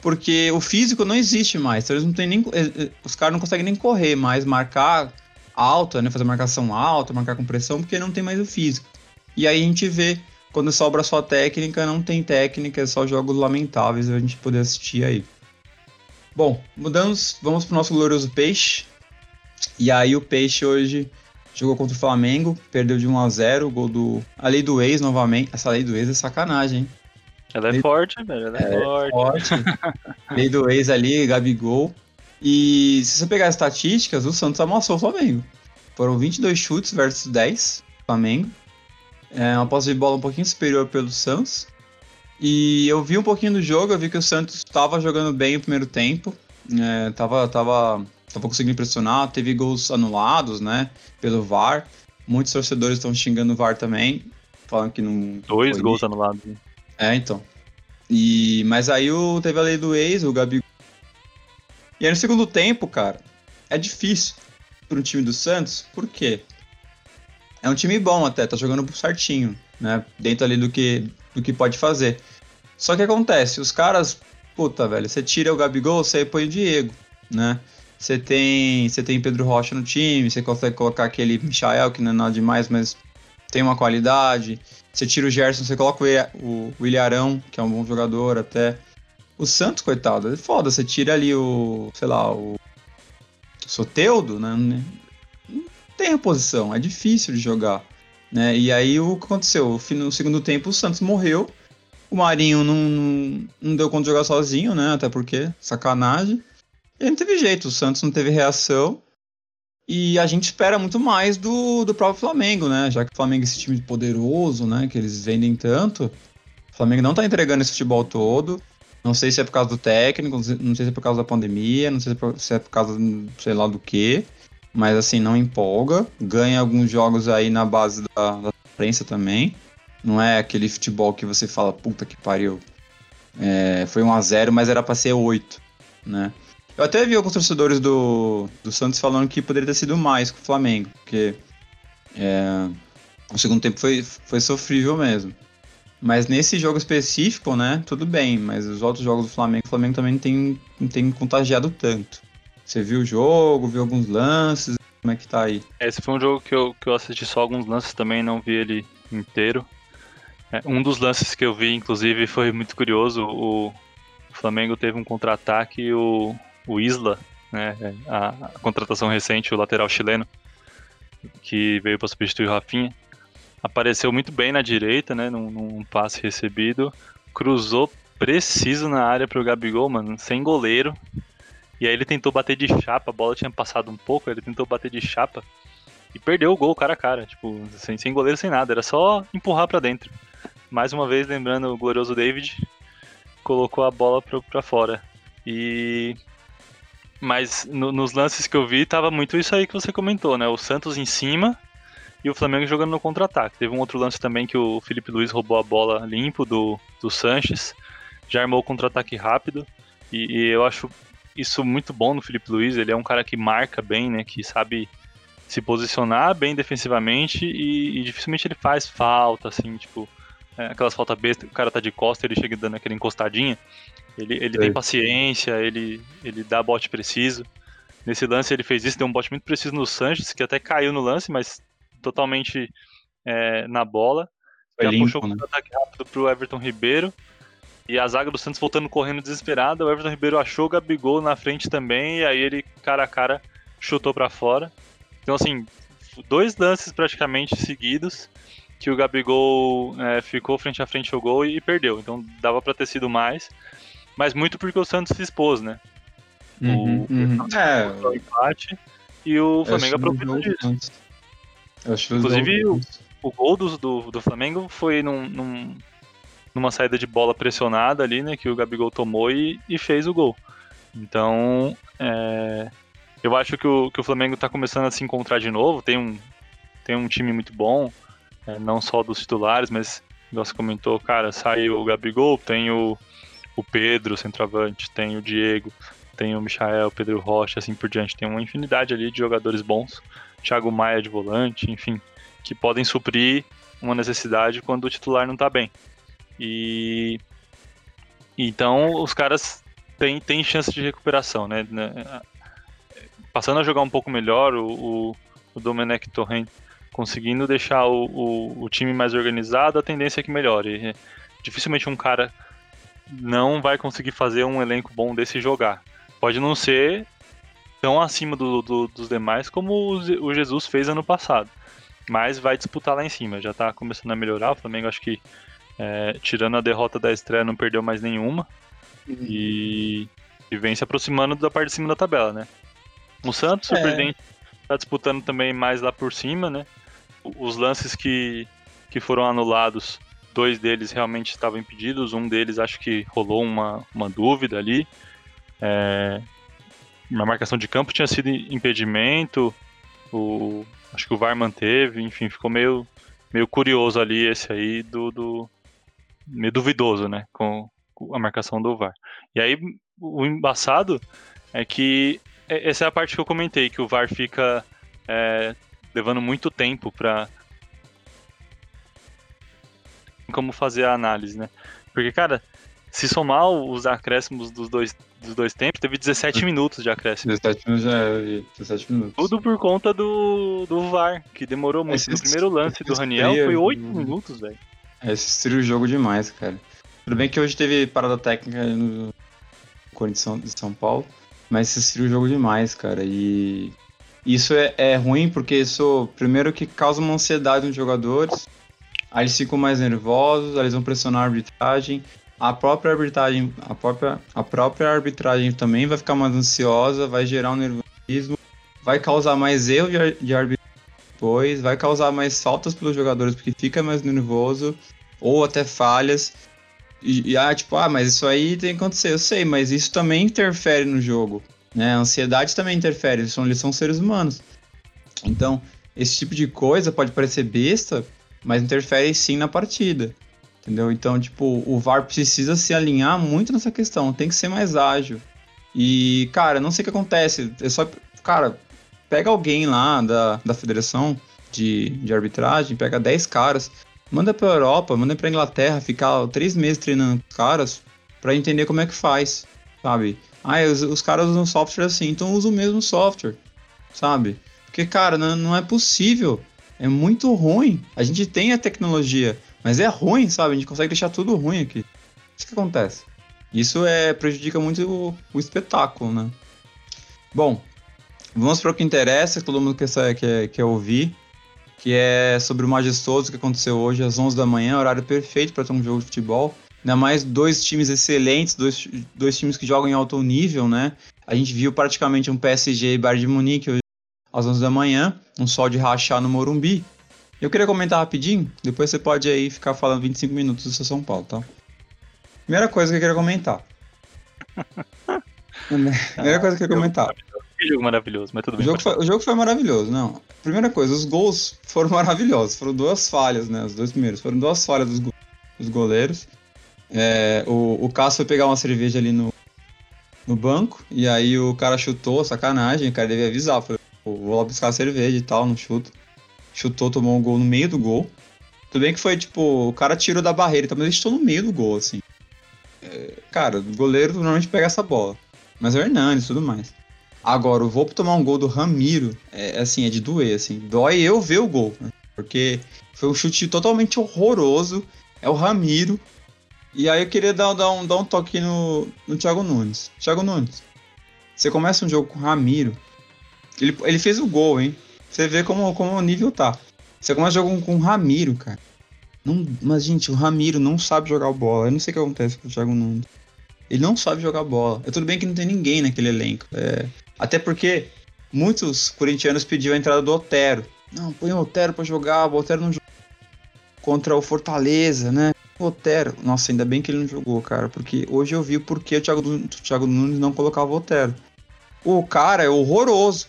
Porque o físico não existe mais. Então, eles não têm nem. É, é, os caras não conseguem nem correr mais, marcar alta, né? Fazer marcação alta, marcar com pressão, porque não tem mais o físico. E aí a gente vê, quando sobra só técnica, não tem técnica, é só jogos lamentáveis a gente poder assistir aí. Bom, mudamos, vamos pro nosso glorioso Peixe. E aí o Peixe hoje jogou contra o Flamengo, perdeu de 1 a 0 gol do. A lei do ex novamente. Essa lei do ex é sacanagem, hein? Ela é forte, velho. Ela é, é forte. forte. lei do ex ali, Gabigol. E se você pegar as estatísticas, o Santos amassou o Flamengo. Foram 22 chutes versus 10 Flamengo. É uma posse de bola um pouquinho superior pelo Santos. E eu vi um pouquinho do jogo, eu vi que o Santos estava jogando bem o primeiro tempo, é, tava, tava, tava conseguindo impressionar, teve gols anulados, né, pelo VAR. Muitos torcedores estão xingando o VAR também, falando que não. Dois gols anulados. É, então. E, mas aí o, teve a lei do ex, o Gabi. E aí no segundo tempo, cara, é difícil para um time do Santos, por quê? É um time bom até, tá jogando certinho, né? Dentro ali do que, do que pode fazer. Só que acontece, os caras, puta, velho, você tira o Gabigol, você põe o Diego, né? Você tem, você tem Pedro Rocha no time, você consegue colocar aquele Michael, que não é nada demais, mas tem uma qualidade. Você tira o Gerson, você coloca o, o Ilharão, que é um bom jogador até. O Santos, coitado, é foda. Você tira ali o, sei lá, o Soteudo, né? Não tem reposição, é difícil de jogar. Né? E aí o que aconteceu? No segundo tempo o Santos morreu. O Marinho não, não deu conta de jogar sozinho, né? Até porque, sacanagem. E não teve jeito, o Santos não teve reação. E a gente espera muito mais do, do próprio Flamengo, né? Já que o Flamengo é esse time poderoso, né? Que eles vendem tanto. O Flamengo não tá entregando esse futebol todo. Não sei se é por causa do técnico, não sei se é por causa da pandemia, não sei se é por causa, sei lá do que. Mas assim, não empolga. Ganha alguns jogos aí na base da, da prensa também. Não é aquele futebol que você fala, puta que pariu. É, foi 1 a 0 mas era pra ser 8, né? Eu até vi alguns torcedores do, do Santos falando que poderia ter sido mais com o Flamengo, porque é, o segundo tempo foi, foi sofrível mesmo. Mas nesse jogo específico, né, tudo bem, mas os outros jogos do Flamengo, o Flamengo também não tem, não tem contagiado tanto. Você viu o jogo, viu alguns lances, como é que tá aí? Esse foi um jogo que eu, que eu assisti só alguns lances também, não vi ele inteiro. É, um dos lances que eu vi, inclusive, foi muito curioso. O, Flamengo teve um contra-ataque e o, o Isla, né, a, a, contratação recente, o lateral chileno, que veio para substituir o Rafinha, apareceu muito bem na direita, né, num, num passe recebido, cruzou preciso na área para o Gabigol, mano, sem goleiro. E aí ele tentou bater de chapa, a bola tinha passado um pouco, ele tentou bater de chapa e perdeu o gol cara a cara, tipo, sem, sem goleiro, sem nada, era só empurrar para dentro. Mais uma vez, lembrando o glorioso David, colocou a bola para fora. E mas no, nos lances que eu vi tava muito isso aí que você comentou, né? O Santos em cima e o Flamengo jogando no contra-ataque. Teve um outro lance também que o Felipe Luiz roubou a bola limpo do, do Sanches, já armou o contra-ataque rápido, e, e, eu acho isso muito bom no Felipe Luiz. Ele é um cara que marca bem, né? Que sabe se posicionar bem defensivamente e, e dificilmente ele faz falta, assim, tipo, é, aquelas faltas bestas, o cara tá de costa, ele chega dando aquela encostadinha. Ele, ele tem paciência, ele, ele dá bote preciso. Nesse lance ele fez isso, deu um bote muito preciso no Sanches, que até caiu no lance, mas totalmente é, na bola. Foi Já limpo, puxou né? um ataque rápido pro Everton Ribeiro. E a zaga do Santos voltando correndo desesperada. O Everton Ribeiro achou o Gabigol na frente também. E aí ele, cara a cara, chutou para fora. Então, assim, dois lances praticamente seguidos que o Gabigol é, ficou frente a frente ao gol e, perdeu. Então dava para ter sido mais. Mas muito porque o Santos se expôs, né? Uhum, o, uhum. É, o empate e o Flamengo aproveitou disso. Inclusive, o, o, gol do, do, do Flamengo foi num, num numa saída de bola pressionada ali, né, que o Gabigol tomou e, e fez o gol. Então, é, eu acho que o, que o Flamengo está começando a se encontrar de novo, tem um, tem um time muito bom, é, não só dos titulares, mas, igual você comentou, cara, saiu o Gabigol, tem o, o Pedro, centroavante, tem o Diego, tem o Michael, Pedro Rocha, assim por diante, tem uma infinidade ali de jogadores bons, Thiago Maia de volante, enfim, que podem suprir uma necessidade quando o titular não está bem. E então os caras têm, têm chance de recuperação, né? né? Passando a jogar um pouco melhor, o, o, o Domenech Torrent conseguindo deixar o, o, o, time mais organizado, a tendência é que melhore. Dificilmente um cara não vai conseguir fazer um elenco bom desse jogar. Pode não ser tão acima do, do, dos demais como o Jesus fez ano passado. Mas vai disputar lá em cima. Já está começando a melhorar. O Flamengo acho que é, tirando a derrota da estreia, não perdeu mais nenhuma. Uhum. E, e, vem se aproximando da parte de cima da tabela, né? O Santos, é. surpreendente, tá disputando também mais lá por cima, né? Os lances que, que foram anulados, dois deles realmente estavam impedidos, um deles acho que rolou uma, uma dúvida ali. É, uma marcação de campo tinha sido impedimento, o, acho que o VAR manteve, enfim, ficou meio, meio curioso ali esse aí do, do, meio duvidoso, né, com a marcação do VAR. E aí o embaçado é que essa é a parte que eu comentei, que o VAR fica é, levando muito tempo para como fazer a análise, né? Porque, cara, se somar os acréscimos dos dois, dos dois tempos, teve 17 minutos de acréscimo. 17 minutos já é 17 minutos. Tudo por conta do, do VAR, que demorou muito. Esse, no primeiro lance do Raniel foi 8 minutos, velho. Esse o jogo demais, cara. Tudo bem que hoje teve parada técnica no Corinthians de São Paulo, mas esse o jogo demais, cara. E isso é, é ruim porque isso, primeiro, que causa uma ansiedade nos jogadores, aí eles ficam mais nervosos, eles vão pressionar a arbitragem. A própria arbitragem, a própria, a própria arbitragem também vai ficar mais ansiosa, vai gerar um nervosismo, vai causar mais erro de, de arbitragem depois, vai causar mais faltas pelos jogadores porque fica mais nervoso, ou até falhas. E, e ah, tipo, ah, mas isso aí tem que acontecer, eu sei, mas isso também interfere no jogo. Né? A ansiedade também interfere, eles são, eles são seres humanos. Então, esse tipo de coisa pode parecer besta, mas interfere sim na partida. Entendeu? Então, tipo, o VAR precisa se alinhar muito nessa questão, tem que ser mais ágil. E, cara, não sei o que acontece. É só. Cara, pega alguém lá da, da federação de, de arbitragem, pega 10 caras, manda pra Europa, manda pra Inglaterra, ficar três meses treinando caras para entender como é que faz, sabe? Ah, os, os caras usam software assim, então usa o mesmo software, sabe? Porque, cara, não, não é possível. É muito ruim. A gente tem a tecnologia, mas é ruim, sabe? A gente consegue deixar tudo ruim aqui. Isso que acontece. Isso é prejudica muito o, o espetáculo, né? Bom, Vamos para o que interessa, que todo mundo quer, quer, quer ouvir, que é sobre o majestoso que aconteceu hoje às 11 da manhã, horário perfeito para ter um jogo de futebol. Ainda mais dois times excelentes, dois, dois times que jogam em alto nível, né? A gente viu praticamente um PSG e Bayern de Munique às 11 da manhã, um sol de rachar no Morumbi. Eu queria comentar rapidinho, depois você pode aí ficar falando 25 minutos do seu São Paulo, tá? Primeira coisa que eu queria comentar. Primeira coisa que eu queria comentar. Que jogo maravilhoso, mas tudo bem. O jogo, foi, o jogo foi maravilhoso, não. Primeira coisa, os gols foram maravilhosos. Foram duas falhas, né? Os dois primeiros. Foram duas falhas dos, go dos goleiros. É, o, o Cássio foi pegar uma cerveja ali no, no banco, e aí o cara chutou, sacanagem, o cara devia avisar. Falei, vou lá buscar cerveja e tal, não chuto. Chutou, tomou um gol no meio do gol. Tudo bem que foi tipo, o cara tirou da barreira, então, mas ele chutou no meio do gol, assim. É, cara, o goleiro normalmente pega essa bola. Mas é o Hernandes e tudo mais. Agora, o Volpe tomar um gol do Ramiro, é assim, é de doer, assim. Dói eu ver o gol, né? Porque foi um chute totalmente horroroso. É o Ramiro. E aí eu queria dar, dar, um, dar um toque no, no Thiago Nunes. Thiago Nunes, você começa um jogo com o Ramiro. Ele, ele fez o gol, hein? Você vê como, como o nível tá. Você começa o jogo com o Ramiro, cara. Não, mas, gente, o Ramiro não sabe jogar bola. Eu não sei o que acontece com o Thiago Nunes. Ele não sabe jogar bola. É tudo bem que não tem ninguém naquele elenco. É, até porque muitos corintianos pediam a entrada do Otero. Não, põe o Otero pra jogar, o Otero não jogou contra o Fortaleza, né? O Otero. Nossa, ainda bem que ele não jogou, cara, porque hoje eu vi o porquê o Thiago, o Thiago Nunes não colocava o Otero. O cara é horroroso.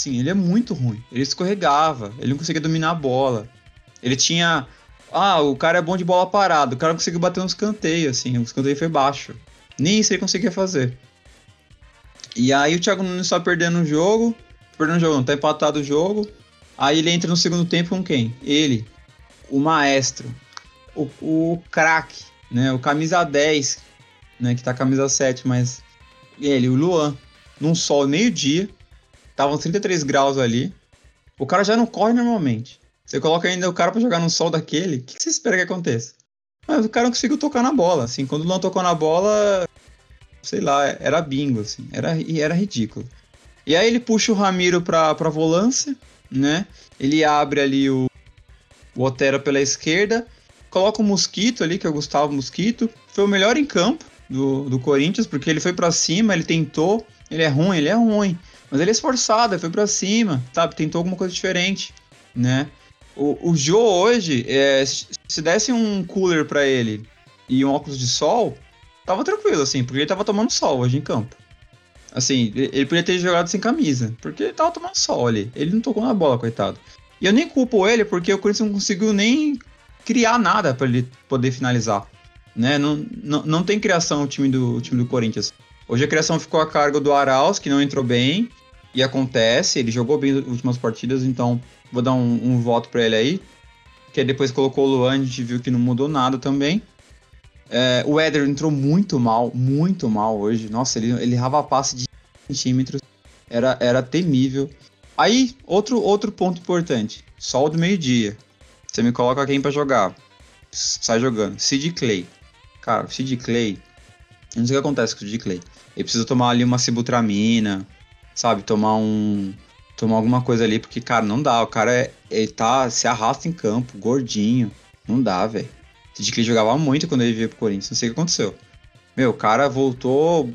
Sim, ele é muito ruim. Ele escorregava, ele não conseguia dominar a bola. Ele tinha. Ah, o cara é bom de bola parada. O cara conseguiu bater um escanteio, assim. O escanteio foi baixo. Nem isso ele conseguia fazer. E aí o Thiago Nunes só perdendo o jogo. Perdendo o jogo, não, tá empatado o jogo. Aí ele entra no segundo tempo com quem? Ele, o maestro, o, o craque, né? O camisa 10, né? Que tá camisa 7, mas ele, o Luan, num sol meio-dia, estavam 33 graus ali. O cara já não corre normalmente. Você coloca ainda o cara para jogar no sol daquele, o que, que você espera que aconteça? Mas o cara não conseguiu tocar na bola, assim, quando o Luan tocou na bola, sei lá, era bingo, assim, era, era ridículo. E aí ele puxa o Ramiro pra, pra volância, né? Ele abre ali o, o Otero pela esquerda, coloca o Mosquito ali, que é o Gustavo Mosquito. Foi o melhor em campo do, do Corinthians, porque ele foi para cima, ele tentou. Ele é ruim, ele é ruim. Mas ele é esforçado, ele foi para cima, sabe? Tentou alguma coisa diferente, né? O, o Joe hoje, é, se desse um cooler para ele e um óculos de sol, tava tranquilo, assim, porque ele tava tomando sol hoje em campo. Assim, ele podia ter jogado sem camisa, porque ele tava tomando sol ali. Ele não tocou na bola, coitado. E eu nem culpo ele, porque o Corinthians não conseguiu nem criar nada para ele poder finalizar. Né? Não, não, não tem criação o time, do, o time do Corinthians. Hoje a criação ficou a cargo do Arauz, que não entrou bem. E acontece, ele jogou bem nas últimas partidas, então vou dar um, um voto para ele aí. Que depois colocou o Luan, a gente viu que não mudou nada também. É, o Éder entrou muito mal, muito mal hoje. Nossa, ele, ele errava passe de centímetros. Era, era temível. Aí, outro, outro ponto importante. Sol do meio-dia. Você me coloca quem para jogar. Sai jogando. Sid Clay. Cara, Sid Clay. Não sei o que acontece com o Sid Clay. Ele precisa tomar ali uma cibutramina, sabe? Tomar um. Tomar alguma coisa ali, porque, cara, não dá. O cara é, ele tá. Se arrasta em campo, gordinho. Não dá, velho. Sid Clay jogava muito quando ele veio pro Corinthians. Não sei o que aconteceu. Meu, o cara voltou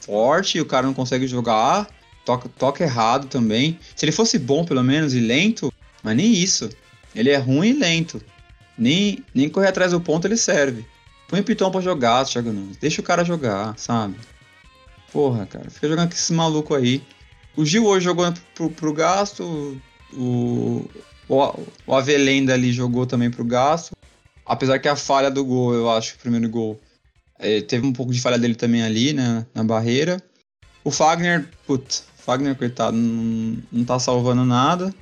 forte, o cara não consegue jogar. Toca, toca errado também. Se ele fosse bom, pelo menos, e lento, mas nem isso. Ele é ruim e lento. Nem, nem correr atrás do ponto ele serve. Põe o Piton pra jogar, Thiago Nunes. Deixa o cara jogar, sabe? Porra, cara. Fica jogando com esse maluco aí. O Gil hoje jogou pro, pro gasto. O, o, o Avelenda ali jogou também pro gasto. Apesar que a falha do gol, eu acho, o primeiro gol. É, teve um pouco de falha dele também ali, né? Na barreira. O Fagner, putz, Fagner, coitado, não, não tá salvando nada.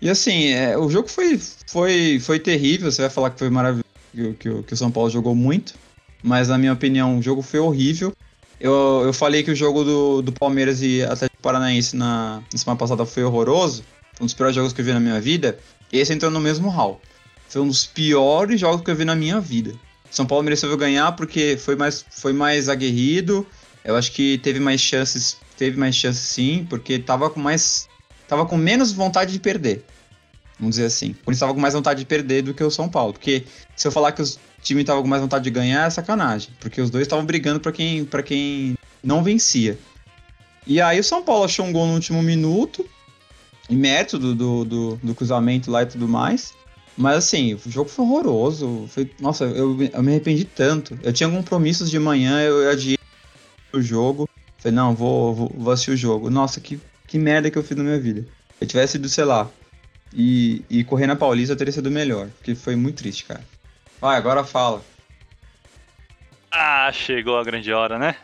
E assim, é, o jogo foi, foi, foi terrível. Você vai falar que foi maravilhoso, que, que, que, o São Paulo jogou muito. Mas na minha opinião, o jogo foi horrível. Eu, eu falei que o jogo do, do Palmeiras e Paranaense na, na semana passada foi horroroso. Foi um dos piores jogos que eu vi na minha vida. Esse entrou no mesmo hall. Foi um dos piores jogos que eu vi na minha vida. São Paulo mereceu ganhar porque foi mais, foi mais aguerrido. Eu acho que teve mais chances, teve mais chances sim, porque tava com mais tava com menos vontade de perder. Vamos dizer assim. Por isso tava com mais vontade de perder do que o São Paulo. Porque se eu falar que o time tava com mais vontade de ganhar, é sacanagem. Porque os dois estavam brigando para quem, pra quem não vencia. E aí o São Paulo achou um gol no último minuto. Em mérito do, do, do, cruzamento lá e tudo mais. Mas assim, o jogo foi horroroso. Foi, nossa, eu, eu me arrependi tanto. Eu tinha compromissos de manhã, eu adiei o jogo. Falei, não, vou, vou, vou assistir o jogo. Nossa, que, que merda que eu fiz na minha vida. Se eu tivesse ido, sei lá, e, e correr na Paulista, teria sido melhor. Porque foi muito triste, cara. Vai, agora fala. Ah, chegou a grande hora, né?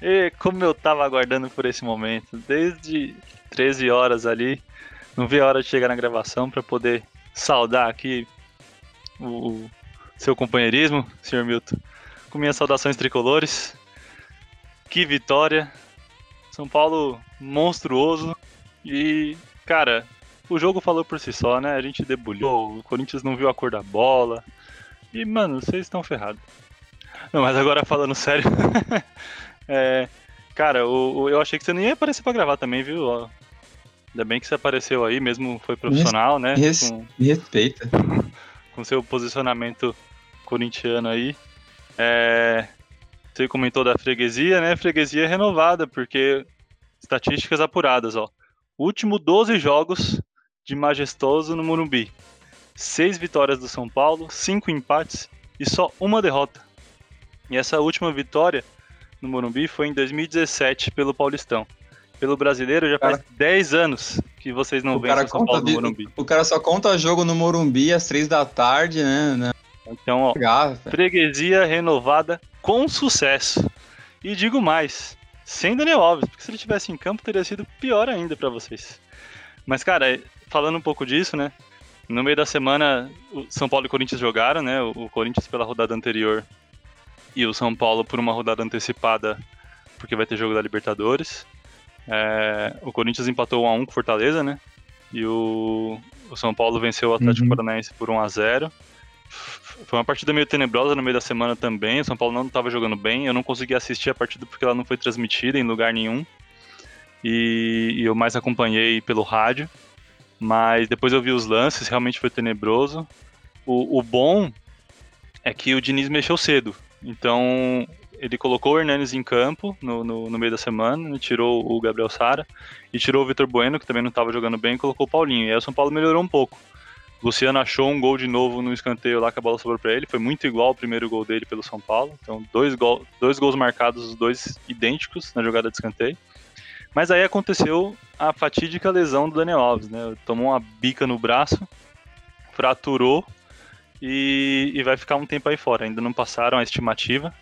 E como eu tava aguardando por esse momento, desde 13 horas ali, não vi a hora de chegar na gravação para poder saudar aqui o seu companheirismo, senhor Milton, com minhas saudações tricolores. Que vitória! São Paulo monstruoso e, cara, o jogo falou por si só, né? A gente debulhou, o Corinthians não viu a cor da bola. E, mano, vocês estão ferrados. Não, mas agora falando sério. É, cara, o, o, eu achei que você nem ia aparecer pra gravar também, viu? Ó, ainda bem que você apareceu aí, mesmo foi profissional, né? Res, com, me respeita. Com seu posicionamento corintiano aí. É, você comentou da freguesia, né? Freguesia renovada, porque estatísticas apuradas, ó. Último 12 jogos de majestoso no Morumbi. Seis vitórias do São Paulo, cinco empates e só uma derrota. E essa última vitória no Morumbi foi em 2017 pelo Paulistão. Pelo brasileiro já faz 10 anos que vocês não veem o São Paulo no Morumbi. O cara só conta jogo no Morumbi às 3 da tarde, né? né? Então, ó, freguesia renovada com sucesso. E digo mais, sem Daniel Alves, porque se ele tivesse em campo teria sido pior ainda para vocês. Mas, cara, falando um pouco disso, né? No meio da semana, o São Paulo e Corinthians jogaram, né? O Corinthians pela rodada anterior e o São Paulo por uma rodada antecipada, porque vai ter jogo da Libertadores. É, o Corinthians empatou 1x1 com Fortaleza, né? E o, o São Paulo venceu o Atlético uhum. Paranaense por 1x0. Foi uma partida meio tenebrosa no meio da semana também. O São Paulo não estava jogando bem. Eu não consegui assistir a partida porque ela não foi transmitida em lugar nenhum. E, e eu mais acompanhei pelo rádio. Mas depois eu vi os lances, realmente foi tenebroso. O, o bom é que o Diniz mexeu cedo. Então ele colocou o Hernanes em campo no, no, no meio da semana, né, tirou o Gabriel Sara e tirou o Vitor Bueno, que também não estava jogando bem, e colocou o Paulinho. E aí o São Paulo melhorou um pouco. O Luciano achou um gol de novo no escanteio lá que a bola sobrou para ele. Foi muito igual ao primeiro gol dele pelo São Paulo. Então, dois, gol, dois gols marcados, os dois idênticos na jogada de escanteio. Mas aí aconteceu a fatídica lesão do Daniel Alves, né? Tomou uma bica no braço, fraturou e, e vai ficar um tempo aí fora. Ainda não passaram a estimativa,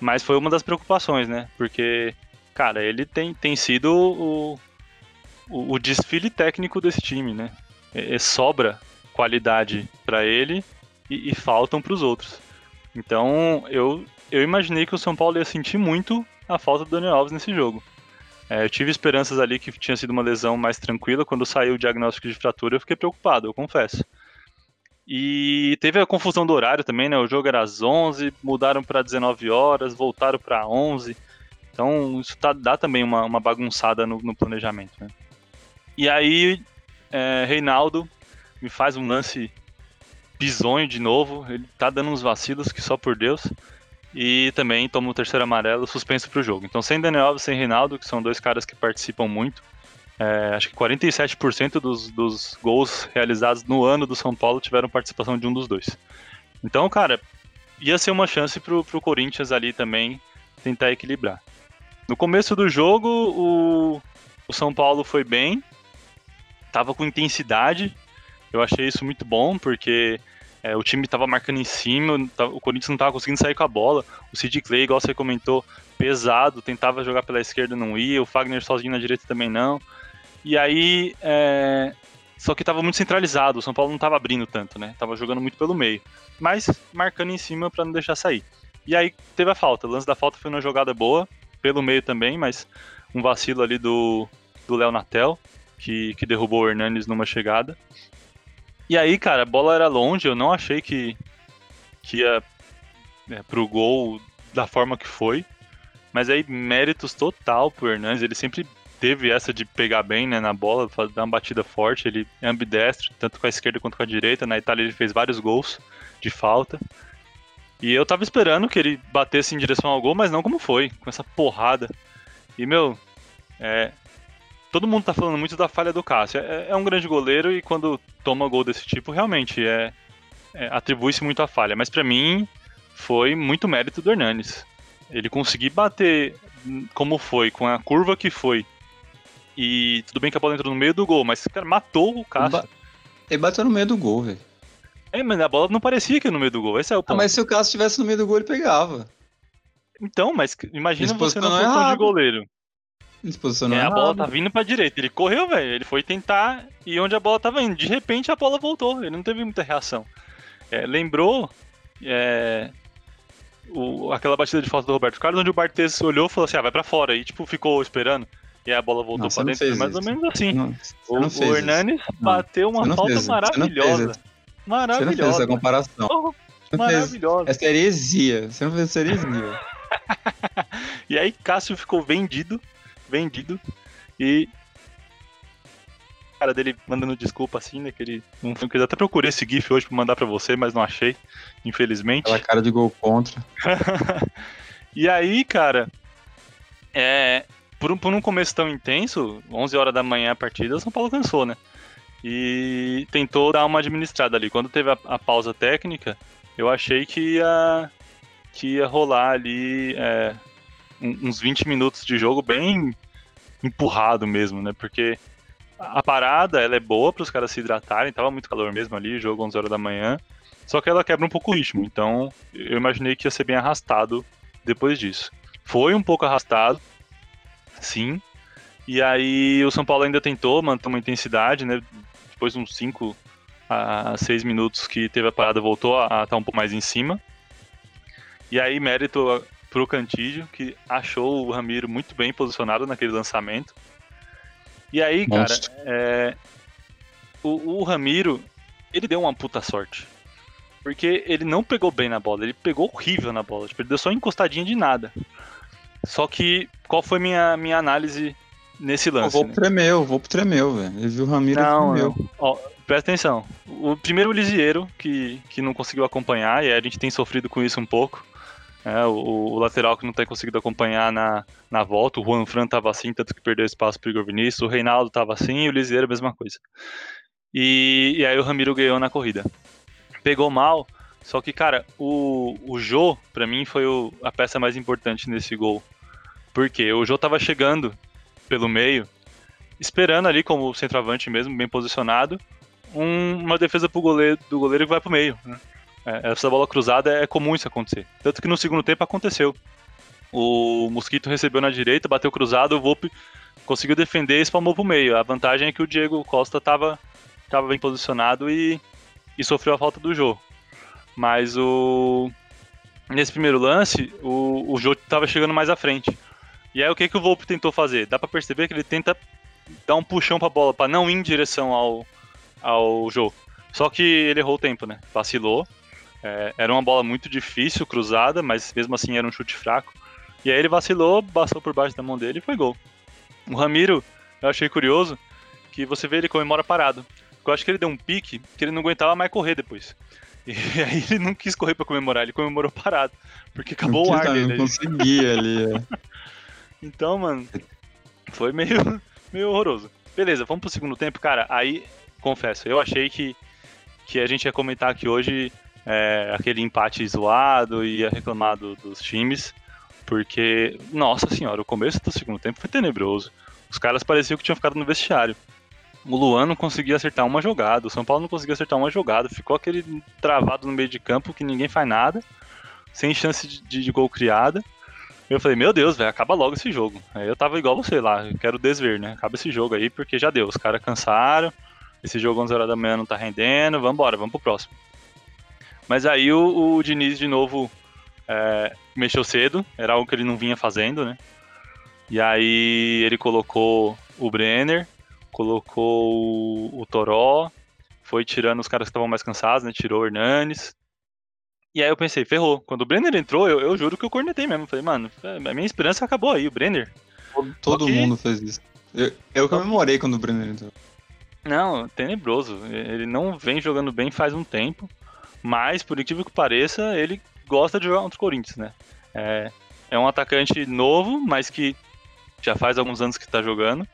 mas foi uma das preocupações, né? Porque, cara, ele tem, tem sido o, o, o desfile técnico desse time, né? E, e sobra qualidade para ele e, e faltam para os outros. Então, eu, eu imaginei que o São Paulo ia sentir muito a falta do Daniel Alves nesse jogo. É, eu tive esperanças ali que tinha sido uma lesão mais tranquila. Quando saiu o diagnóstico de fratura, eu fiquei preocupado, eu confesso. E teve a confusão do horário também, né? O jogo era às 11, mudaram para 19 horas, voltaram para 11. Então, isso tá, dá também uma, uma bagunçada no, no, planejamento, né? E aí, é, Reinaldo me faz um lance bizonho de novo. Ele tá dando uns vacilos que só por Deus e também toma o terceiro amarelo suspenso para o jogo. Então, sem Daniel Alves, sem Reinaldo, que são dois caras que participam muito, é, acho que 47% dos, dos gols realizados no ano do São Paulo tiveram participação de um dos dois. Então, cara, ia ser uma chance para o Corinthians ali também tentar equilibrar. No começo do jogo, o, o São Paulo foi bem, tava com intensidade. Eu achei isso muito bom, porque é, o time estava marcando em cima, o Corinthians não estava conseguindo sair com a bola. O Sid Clay, igual você comentou, pesado, tentava jogar pela esquerda, não ia. O Fagner sozinho na direita também não. E aí, é... só que estava muito centralizado. O São Paulo não estava abrindo tanto, né? Tava jogando muito pelo meio, mas marcando em cima para não deixar sair. E aí teve a falta. O lance da falta foi uma jogada boa, pelo meio também, mas um vacilo ali do do Léo Natel, que, que derrubou o Hernandes numa chegada. E aí, cara, a bola era longe, eu não achei que, que ia né, pro gol da forma que foi. Mas aí, méritos total pro Hernandes, ele sempre teve essa de pegar bem né, na bola, dar uma batida forte, ele é ambidestro, tanto com a esquerda quanto com a direita. Na Itália ele fez vários gols de falta. E eu tava esperando que ele batesse em direção ao gol, mas não como foi, com essa porrada. E, meu, é, todo mundo tá falando muito da falha do Cássio. É, é um grande goleiro e quando toma gol desse tipo, realmente é, é atribui-se muito à falha. Mas para mim foi muito mérito do Hernanes. Ele conseguir bater, como foi, com a curva que foi, e tudo bem que a bola entrou no meio do gol, mas cara matou o Cássio. Ele bateu no meio do gol, velho. É, mas a bola não parecia que no meio do gol, esse é o ponto. Ah, mas se o Cássio estivesse no meio do gol, ele pegava. Então, mas imagina você na posicionou posição de errado. goleiro. Posicionou É, a bola tá vindo pra direita. Ele correu, velho. Ele foi tentar e onde a bola tava indo. De repente a bola voltou. Ele não teve muita reação. É, lembrou é, o- aquela batida de falta do Roberto Carlos, onde o Bartes olhou e falou assim: ah, vai pra fora. E tipo, ficou esperando. E a bola voltou Não, você pra dentro. Mais ou isso. menos assim. Não, O, o. Hernanes bateu uma falta maravilhosa. isso. Você não Maravilhosa. fez essa comparação. Oh, maravilhosa. essa heresia. Você não fez essa heresia. E aí Cássio ficou vendido, vendido, e. Cara dele mandando desculpa assim, né? Que ele não foi. Eu até procurei esse GIF hoje pra mandar pra você, mas não achei, infelizmente. Aquela cara de gol contra. e aí, cara, é, por, um, por um começo tão intenso, 11 horas da manhã a partida, o São Paulo cansou, né? E tentou dar uma administrada ali. Quando teve a, a pausa técnica, eu achei que ia, que ia rolar ali é, uns 20 minutos de jogo bem empurrado mesmo, né? Porque a parada, ela é boa para os caras se hidratarem, tava muito calor mesmo ali, jogo 11 horas da manhã. Só que ela quebra um pouco o ritmo, então eu imaginei que ia ser bem arrastado depois disso. Foi um pouco arrastado, sim. E aí o São Paulo ainda tentou manter uma intensidade, né? Depois de uns 5 a 6 minutos que teve a parada, voltou a estar um pouco mais em cima. E aí, mérito pro Cantídio, que achou o Ramiro muito bem posicionado naquele lançamento. E aí, cara, Monstro. é, o, o Ramiro, ele deu uma puta sorte. Porque ele não pegou bem na bola, ele pegou horrível na bola. Tipo, ele deu só encostadinha de nada. Só que, qual foi minha, minha análise nesse O lance? Volpo né? tremeu, o Volpo tremeu, velho. Ele viu o Ramiro Não, tremeu. não. Ó, presta atenção. O primeiro o Lisieiro, que, que não conseguiu acompanhar, e a gente tem sofrido com isso um pouco. É, o, o lateral que não tem conseguido acompanhar na, na volta. O Juan Fran tava assim, tanto que perdeu espaço pro Igor Vinícius. O Reinaldo tava assim e o Lisieiro a mesma coisa. E, e aí o Ramiro ganhou na corrida. Pegou mal, só que, cara, o, o Jô, pra mim, foi o- a peça mais importante nesse gol. Por quê? O Jô tava chegando pelo meio, esperando ali como centroavante mesmo, bem posicionado, um- uma defesa pro goleiro, do goleiro que vai pro meio. né? É, essa bola cruzada é comum isso acontecer. Tanto que no segundo tempo aconteceu. O Mosquito recebeu na direita, bateu cruzado, o Volpe conseguiu defender e espalmou pro meio. A vantagem é que o Diego Costa tava, tava bem posicionado e, e sofreu a falta do jogo. Mas o. Nesse primeiro lance, o, o Jô tava chegando mais à frente. E aí o que, que o Volpe tentou fazer? Dá pra perceber que ele tenta dar um puxão pra bola, pra não ir em direção ao, ao Jô. Só que ele errou o tempo, né? Vacilou. É, era uma bola muito difícil, cruzada, mas mesmo assim era um chute fraco. E aí ele vacilou, passou por baixo da mão dele e foi gol. O Ramiro, eu achei curioso que você vê ele comemora parado. Eu acho que ele deu um pique que ele não aguentava mais correr depois. E aí ele não quis correr pra comemorar, ele comemorou parado. Porque acabou o Não ar dele. Não ali. conseguia ali. é. Então, mano, foi meio, meio horroroso. Beleza, vamos pro segundo tempo, cara. Aí, confesso, eu achei que, que a gente ia comentar aqui hoje é, aquele empate zoado e ia reclamar do- dos times, porque, nossa senhora, o começo do segundo tempo foi tenebroso. Os caras pareciam que tinham ficado no vestiário. O Luan não conseguia acertar uma jogada, o São Paulo não conseguia acertar uma jogada, ficou aquele travado no meio de campo que ninguém faz nada, sem chance de, de- de gol criada. Eu falei, meu Deus, velho, acaba logo esse jogo. Aí eu tava igual você lá, quero desver, né? Acaba esse jogo aí, porque já deu. Os caras cansaram, esse jogo 11 horas da manhã não tá rendendo, vambora, vamos pro próximo. Mas aí o, o Diniz, de novo, é, mexeu cedo, era algo que ele não vinha fazendo, né? E aí ele colocou o Brenner, colocou o, o Toró, foi tirando os caras que estavam mais cansados, né? Tirou o Hernanes. E aí eu pensei, ferrou. Quando o Brenner entrou, eu, eu juro que eu cornetei mesmo. Falei, mano, a minha esperança acabou aí, o Brenner. Todo Ok. mundo fez isso. Eu, eu comemorei quando o Brenner entrou. Não, tenebroso. Ele não vem jogando bem faz um tempo, mas por incrível que pareça, ele gosta de jogar contra o Corinthians, né? É, é um atacante novo, mas que já faz alguns anos que tá jogando.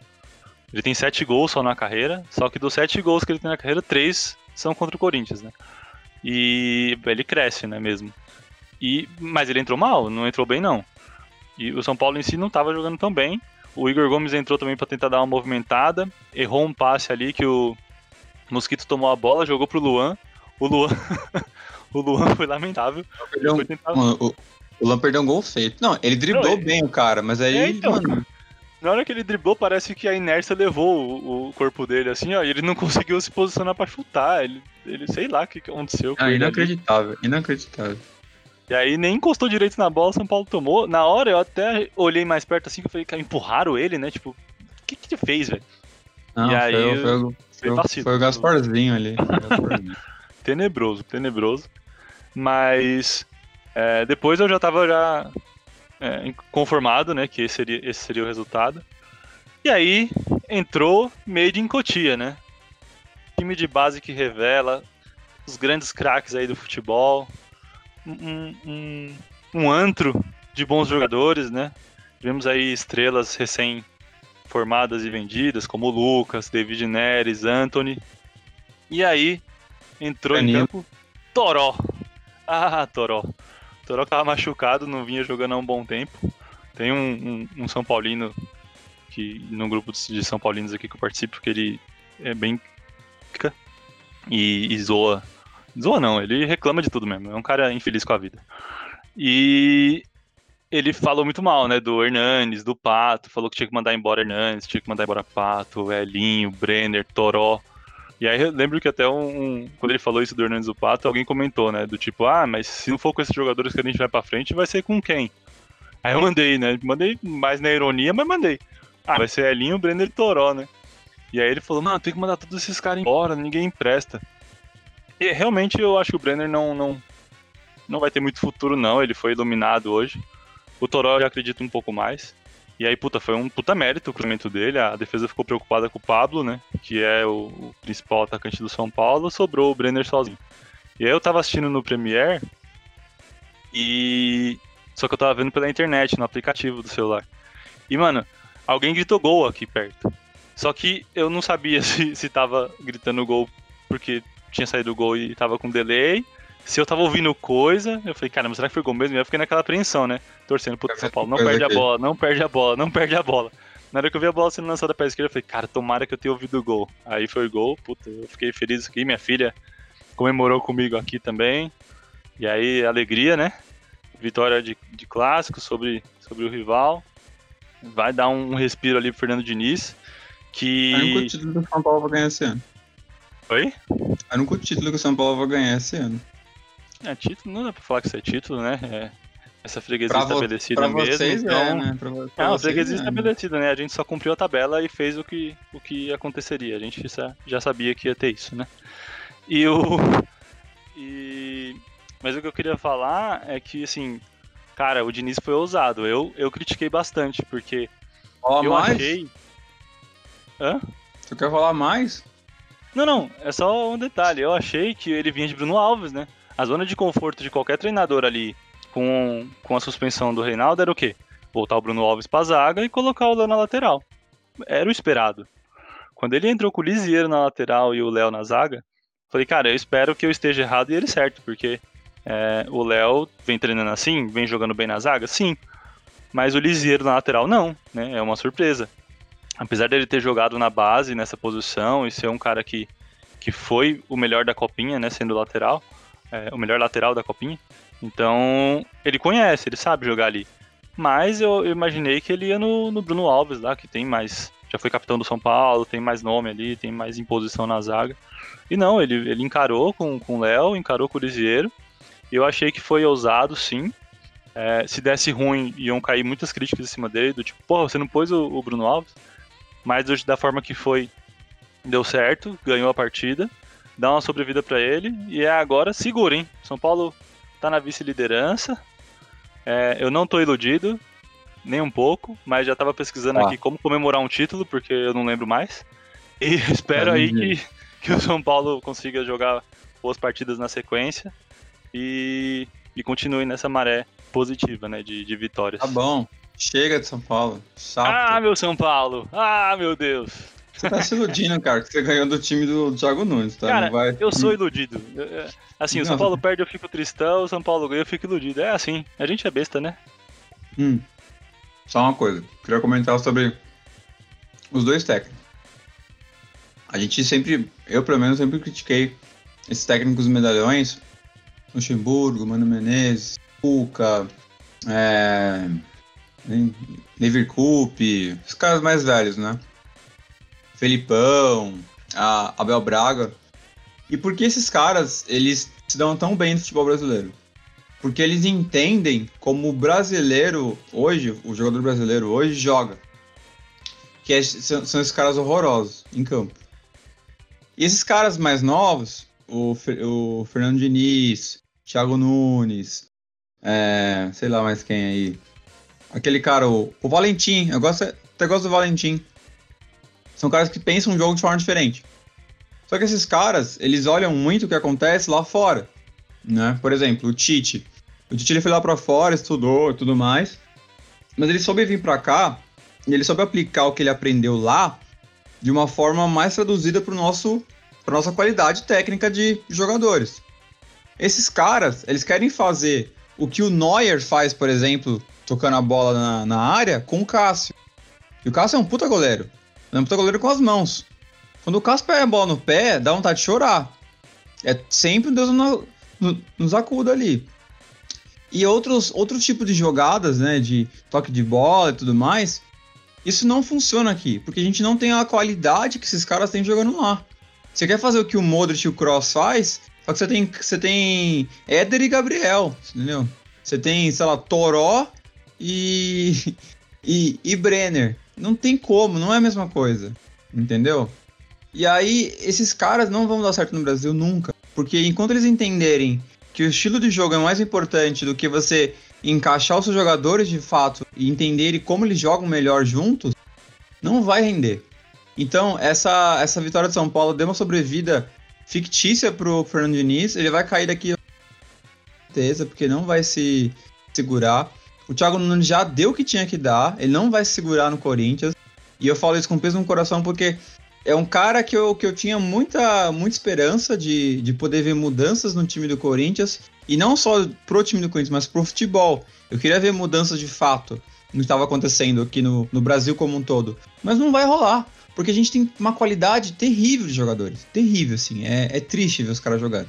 Ele tem sete gols só na carreira, só que dos sete gols que ele tem na carreira, três são contra o Corinthians, né? E ele cresce, né, mesmo. E, mas ele entrou mal, não entrou bem não. E o São Paulo em si não estava jogando tão bem. O Igor Gomes entrou também para tentar dar uma movimentada, errou um passe ali que o Mosquito tomou a bola, jogou pro Luan. O Luan, o Luan foi lamentável. Perdeu, Foi tentar- mano, o, o Luan perdeu um gol feito. Não, ele driblou Não, ele- bem o cara, mas aí, É, então. mano, Na hora que ele driblou, parece que a inércia levou o, o corpo dele assim, ó, e ele não conseguiu se posicionar pra chutar. Ele, ele sei lá o que que aconteceu ah, ele ali. inacreditável, inacreditável. E aí nem encostou direito na bola, o São Paulo tomou. Na hora eu até olhei mais perto assim, que eu falei, cara, empurraram ele, né? Tipo, o que que ele fez, velho? Não, E aí, foi, foi, o- Foi o- foi o Gasparzinho ali. Gasparzinho. tenebroso, tenebroso. Mas é, depois eu já tava já é, conformado, né, que esse seria, esse seria o resultado. E aí entrou Made in Cotia, né? Time de base que revela os grandes craques aí do futebol. Um, um, um antro de bons jogadores, né? Tivemos aí estrelas recém-formadas e vendidas, como Lucas, David Neres, Anthony. E aí entrou em Danilo. campo Toró. Ah, Toró. Toró tava machucado, não vinha jogando há um bom tempo. Tem um, um, um São Paulino que no grupo de São Paulinos aqui que eu participo, que ele é bem e, e zoa. Zoa não, ele reclama de tudo mesmo. É um cara infeliz com a vida. E ele falou muito mal, né? Do Hernanes, do Pato, falou que tinha que mandar embora Hernanes, tinha que mandar embora Pato, Elinho, Brenner, Toró. E aí eu lembro que até um, um- Quando ele falou isso do Hernandes do Pato, alguém comentou, né? Do tipo, ah, mas se não for com esses jogadores que a gente vai pra frente, vai ser com quem? Aí eu mandei, né? Mandei mais na ironia, mas mandei. Ah, vai ser Elinho, Brenner e Toró, né? E aí ele falou, mano, tem que mandar todos esses caras embora, ninguém empresta. E realmente eu acho que o Brenner não, não, não vai ter muito futuro, não. Ele foi iluminado hoje. O Toró eu já acredito um pouco mais. E aí, puta, foi um puta mérito o cruzamento dele. A defesa ficou preocupada com o Pablo, né? Que é o, o principal atacante do São Paulo. Sobrou o Brenner sozinho. E aí eu tava assistindo no Premiere. E. Só que eu tava vendo pela internet, no aplicativo do celular. E, mano, alguém gritou gol aqui perto. Só que eu não sabia se, se tava gritando gol porque tinha saído o gol e tava com delay. Se eu tava ouvindo coisa, eu falei, caramba, será que foi gol mesmo? E eu fiquei naquela apreensão, né? Torcendo pro São Paulo. Não Coisa perde a bola, não perde a bola, não perde a bola. Na hora que eu vi a bola sendo lançada pra esquerda, eu falei, cara, tomara que eu tenha ouvido o gol. Aí foi gol, puta, eu fiquei feliz aqui. Minha filha comemorou comigo aqui também. E aí, alegria, né? Vitória de, de clássico sobre, sobre o rival. Vai dar um respiro ali pro Fernando Diniz. É o único Que. título que o São Paulo vai ganhar esse ano. Oi? É o título que o São Paulo vai ganhar esse ano. É, título, não dá pra falar que isso é título, né? É essa freguesia Pra, estabelecida pra mesmo. vocês então... é, né? Pra, pra Não, a vocês freguesia é, estabelecida, né? A gente só cumpriu a tabela e fez o que, o que aconteceria. A gente já, já sabia que ia ter isso, né? E o. E... Mas o que eu queria falar é que, assim, cara, o Diniz foi ousado. Eu, eu critiquei bastante, porque Fala eu mais? achei. Hã? Tu quer falar mais? Não, não, é só um detalhe. Eu achei que ele vinha de Bruno Alves, né? A zona de conforto de qualquer treinador ali com, com a suspensão do Reinaldo era o quê? Voltar o Bruno Alves pra zaga e colocar o Léo na lateral. Era o esperado. Quando ele entrou com o Lisieiro na lateral e o Léo na zaga, falei, cara, eu espero que eu esteja errado e ele certo, porque é, o Léo vem treinando assim, vem jogando bem na zaga, sim. Mas o Lisieiro na lateral, não, né? É uma surpresa apesar dele ter jogado na base nessa posição e ser um cara que, que foi o melhor da copinha, né, sendo lateral, é, o melhor lateral da copinha, então ele conhece, ele sabe jogar ali. Mas eu, eu imaginei que ele ia no, no Bruno Alves lá, que tem mais, já foi capitão do São Paulo, tem mais nome ali, tem mais imposição na zaga. E não, ele, ele encarou com, com o Léo, encarou com o Lisieiro. Eu achei que foi ousado, sim. É, se desse ruim, iam cair muitas críticas em cima dele, do tipo, porra, você não pôs o, o Bruno Alves? Mas do- da forma que foi, deu certo, ganhou a partida, dá uma sobrevida pra ele e é agora segura, hein? São Paulo tá na vice-liderança. É, eu não tô iludido, nem um pouco, mas já tava pesquisando Tá. aqui como comemorar um título, porque eu não lembro mais. E espero aí que, que o São Paulo consiga jogar boas partidas na sequência e, e continue nessa maré positiva, né, de, de vitórias. Tá bom. Chega de São Paulo. Chato. Ah, meu São Paulo! Ah, meu Deus! Você tá se iludindo, cara, que você ganhou do time do Thiago Nunes, tá? Cara, vai... Eu sou iludido. Assim, o São. Paulo perde, eu fico tristão, o São Paulo ganha, eu fico iludido. É assim, a gente é besta, né? Hum. só uma coisa. Queria comentar sobre os dois técnicos. A gente sempre, eu pelo menos sempre critiquei esses técnicos medalhões, Luxemburgo, Mano Menezes, Cuca, é, Lever Coupe, os caras mais velhos, né? Felipão, a Abel Braga. E por que esses caras, eles se dão tão bem no futebol brasileiro? Porque eles entendem como o brasileiro hoje, o jogador brasileiro hoje joga. Que é, são, são esses caras horrorosos em campo. E esses caras mais novos, o, o Fernando Diniz, Thiago Nunes, é, sei lá mais quem aí. Aquele cara, o, o Valentim, eu gosto, até gosto do Valentim. São caras que pensam um jogo de forma diferente. Só que esses caras, eles olham muito o que acontece lá fora. Né? Por exemplo, o Tite. O Tite ele foi lá para fora, estudou e tudo mais. Mas ele soube vir para cá e ele soube aplicar o que ele aprendeu lá de uma forma mais traduzida para nosso para nossa qualidade técnica de jogadores. Esses caras, eles querem fazer o que o Neuer faz, por exemplo, tocando a bola na, na área, com o Cássio. E o Cássio é um puta goleiro. É um puta goleiro com as mãos. Quando o Cássio pega a bola no pé, dá vontade de chorar. É sempre Deus no, no, nos acuda ali. E outros, outros tipos de jogadas, né, de toque de bola e tudo mais, isso não funciona aqui, porque a gente não tem a qualidade que esses caras têm jogando lá. Você quer fazer o que o Modric e o Cross faz, só que você tem, você tem Éder e Gabriel, entendeu? Você tem, sei lá, Toró e, e, e Brenner. Não tem como, não é a mesma coisa, entendeu? E aí, esses caras não vão dar certo no Brasil nunca. Porque enquanto eles entenderem que o estilo de jogo é mais importante do que você encaixar os seus jogadores de fato e entenderem como eles jogam melhor juntos, não vai render. Então, essa, essa vitória de São Paulo deu uma sobrevida fictícia pro Fernando Diniz. Ele vai cair daqui certeza, porque não vai se segurar. O Thiago Nunes já deu o que tinha que dar, ele não vai se segurar no Corinthians. E eu falo isso com peso no coração porque é um cara que eu, que eu tinha muita, muita esperança de, de poder ver mudanças no time do Corinthians. E não só pro time do Corinthians, mas pro futebol. Eu queria ver mudanças de fato no que estava acontecendo aqui no, no Brasil como um todo. Mas não vai rolar. Porque a gente tem uma qualidade terrível de jogadores. Terrível, assim. É, é triste ver os caras jogarem.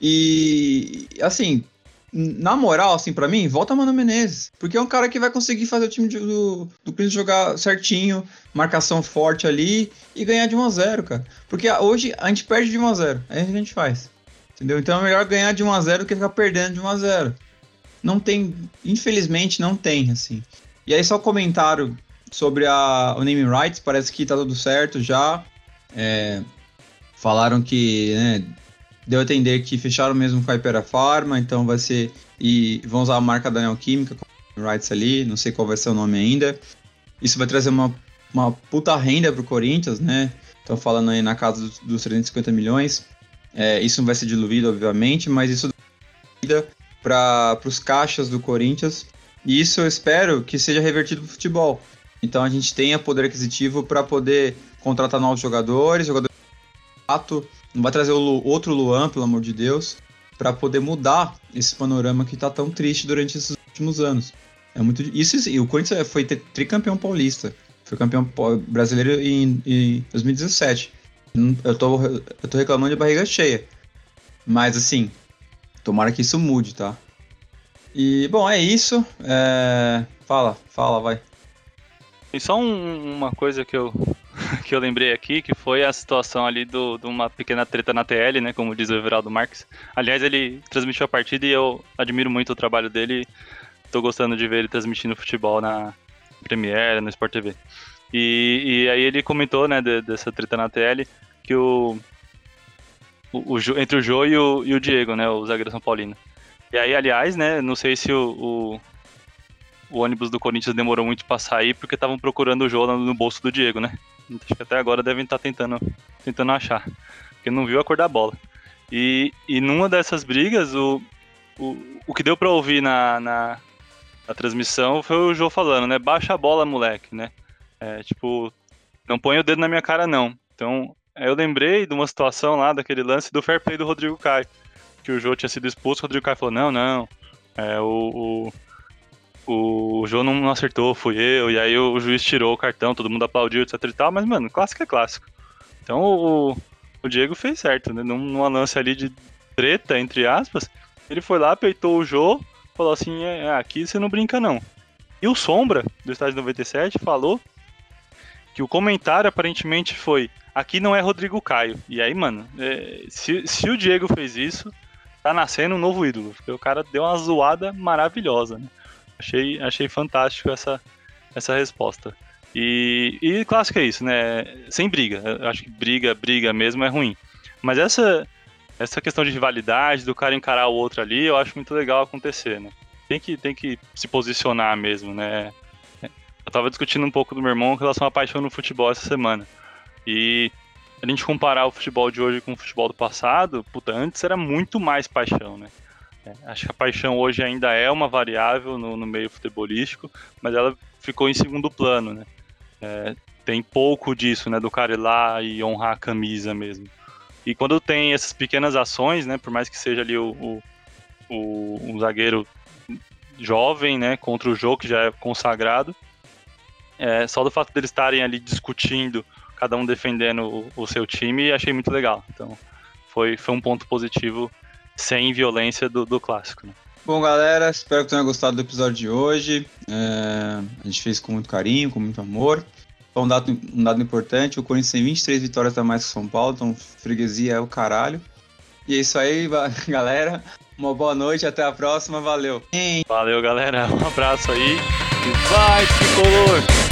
E, assim, na moral, assim, para mim, volta Mano Menezes. Porque é um cara que vai conseguir fazer o time do, do Corinthians jogar certinho, marcação forte ali e ganhar de 1 a 0 cara. Porque hoje a gente perde de 1 a 0 É a gente faz. Entendeu? Então é melhor ganhar de 1 a 0 do que ficar perdendo de 1 a 0 Não tem, infelizmente não tem, assim. E aí só um comentário sobre a, o naming rights, parece que tá tudo certo já. É, falaram que né, deu a entender que fecharam mesmo com a Hypera então vai ser. E vão usar a marca da Neoquímica com rights ali, não sei qual vai ser o nome ainda. Isso vai trazer uma, uma puta renda pro Corinthians, né? Estão falando aí na casa dos, dos 350 milhões. É, isso não vai ser diluído, obviamente, mas isso para os caixas do Corinthians. E isso eu espero que seja revertido para o futebol. Então a gente tenha poder aquisitivo para poder contratar novos jogadores, jogadores de fato, não vai trazer o outro Luan, pelo amor de Deus, para poder mudar esse panorama que está tão triste durante esses últimos anos. É muito isso e o Corinthians foi tricampeão paulista, foi campeão brasileiro em, em 2017. Eu tô, eu tô reclamando de barriga cheia. Mas assim, tomara que isso mude, tá? E bom, é isso. É... Fala, fala, vai. E só um, uma coisa que eu, que eu lembrei aqui, que foi a situação ali do, de uma pequena treta na TL, né? Como diz o Everaldo Marques. Aliás, ele transmitiu a partida e eu admiro muito o trabalho dele. Tô gostando de ver ele transmitindo futebol na Premiere, no Sport TV. E, e aí ele comentou, né, de, dessa treta na TL, que o, o, o, entre o Jô e o, e o Diego, né, o zagueiro São Paulino. E aí, aliás, né, não sei se o, o ônibus do Corinthians demorou muito para sair porque estavam procurando o jogo no bolso do Diego, né? Acho que até agora devem estar tá tentando, tentando achar, porque não viu a cor da bola. E, e numa dessas brigas, o, o, o que deu para ouvir na, na, na, transmissão foi o João falando, né? Baixa a bola, moleque, né? É, tipo, não põe o dedo na minha cara, não. Então, eu lembrei de uma situação lá, daquele lance do fair play do Rodrigo Caio, que o João tinha sido expulso, o Rodrigo Caio falou, não, não, é, o, o o João não acertou, fui eu, e aí o juiz tirou o cartão, todo mundo aplaudiu, etc e tal, mas, mano, clássico é clássico. Então o, o Diego fez certo, né? Numa lance ali de treta, entre aspas, ele foi lá, peitou o Jô, falou assim: é, é, aqui você não brinca não. E o Sombra, do estádio 97, falou que o comentário aparentemente foi: aqui não é Rodrigo Caio. E aí, mano, é, se, se o Diego fez isso, tá nascendo um novo ídolo, porque o cara deu uma zoada maravilhosa, né? Achei, achei fantástico essa, essa resposta. E, e clássico é isso, né? Sem briga. Eu acho que briga, briga mesmo é ruim. Mas essa, essa questão de rivalidade, do cara encarar o outro ali, eu acho muito legal acontecer, né? Tem que, tem que se posicionar mesmo, né? Eu tava discutindo um pouco do meu irmão em relação à paixão no futebol essa semana. E a gente comparar o futebol de hoje com o futebol do passado, puta, antes era muito mais paixão, né? É, acho que a paixão hoje ainda é uma variável no, no meio futebolístico, mas ela ficou em segundo plano, né? É, tem pouco disso, né? Do cara ir lá e honrar a camisa mesmo. E quando tem essas pequenas ações, né? Por mais que seja ali o, o, o um zagueiro jovem, né? Contra o jogo que já é consagrado, é, só do fato deles estarem ali discutindo, cada um defendendo o, o seu time, achei muito legal. Então, foi, foi um ponto positivo sem violência do, do clássico. Né? Bom, galera, espero que tenham gostado do episódio de hoje. É, a gente fez com muito carinho, com muito amor. Só um dado, um dado importante: o Corinthians tem 23 vitórias a mais que o São Paulo, então freguesia é o caralho. E é isso aí, galera. Uma boa noite, até a próxima, valeu. Valeu, galera. Um abraço aí. Vai, tricolor!